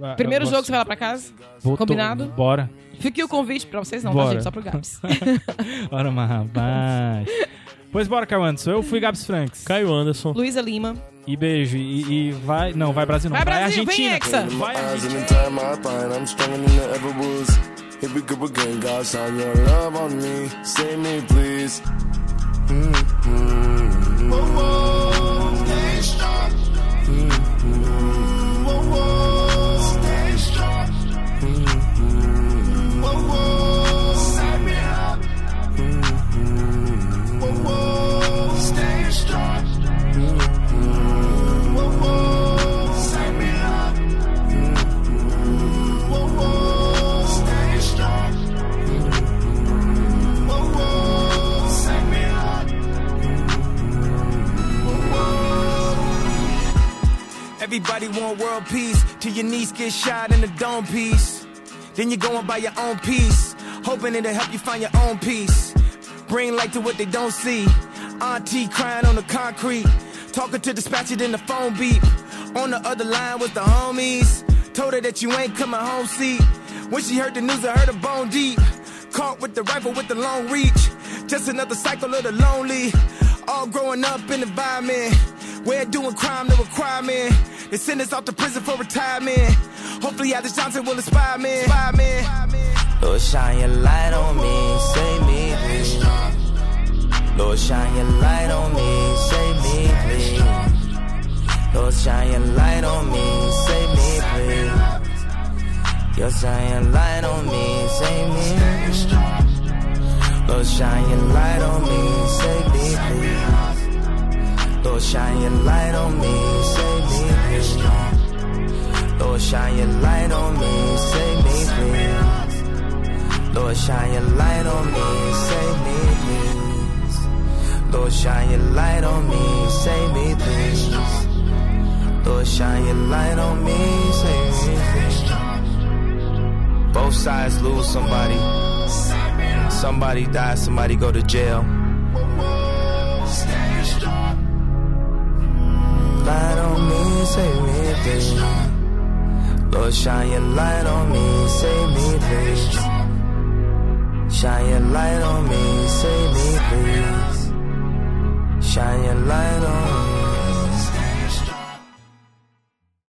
a- Primeiro eu jogo vou- você vai lá pra casa? vou to- combinado? Bora. Fica aqui o convite pra vocês, não, Bora. tá, gente? Só pro Gabs. Bora, mas rapaz. Pois bora, Caio Anderson. Eu fui Gabs Franks. Caio Anderson. Luísa Lima. E beijo. E, e vai. Não, vai Brasil não. Vai, Brasil, vem, Argentina. Hexa. Vai, eyes Argentina. and the time I find I'm stronger than I ever was. Here we go again, God, shine your love on me. Save me, please. Mm-hmm. World peace till your niece get shot in the dome piece. Then you go and buy your own piece, hoping it'll help you find your own peace. Bring light to what they don't see. Auntie crying on the concrete, talking to dispatcher, then the phone beep. On the other line was the homies. Told her that you ain't coming home, see. When she heard the news, I heard a bone deep. Caught with the rifle with the long reach. Just another cycle of the lonely. All growing up in the environment where doing crime no requirement. They send us off to prison for retirement. Hopefully, Alice Johnson will inspire me. Inspire me. Lord, shine your light on me, save me, please. Lord, shine your light on me, save me, please. Lord, shine your light on me, save me, please. Your light on me, save me. Lord, shine your light on me, save me, please. Lord, shine your light on me, save me. Lord, shine your light on me, save me, please. Lord, shine your light on me, save me, please. Lord, shine your light on me, save me, please. Lord, shine your light on me, save me, please. Both sides lose somebody. Somebody dies, somebody go to jail. Light on me, save me, please. Lord, shine your light on me, save me, please. Shine your light on me, save me, please. Shine your light on me.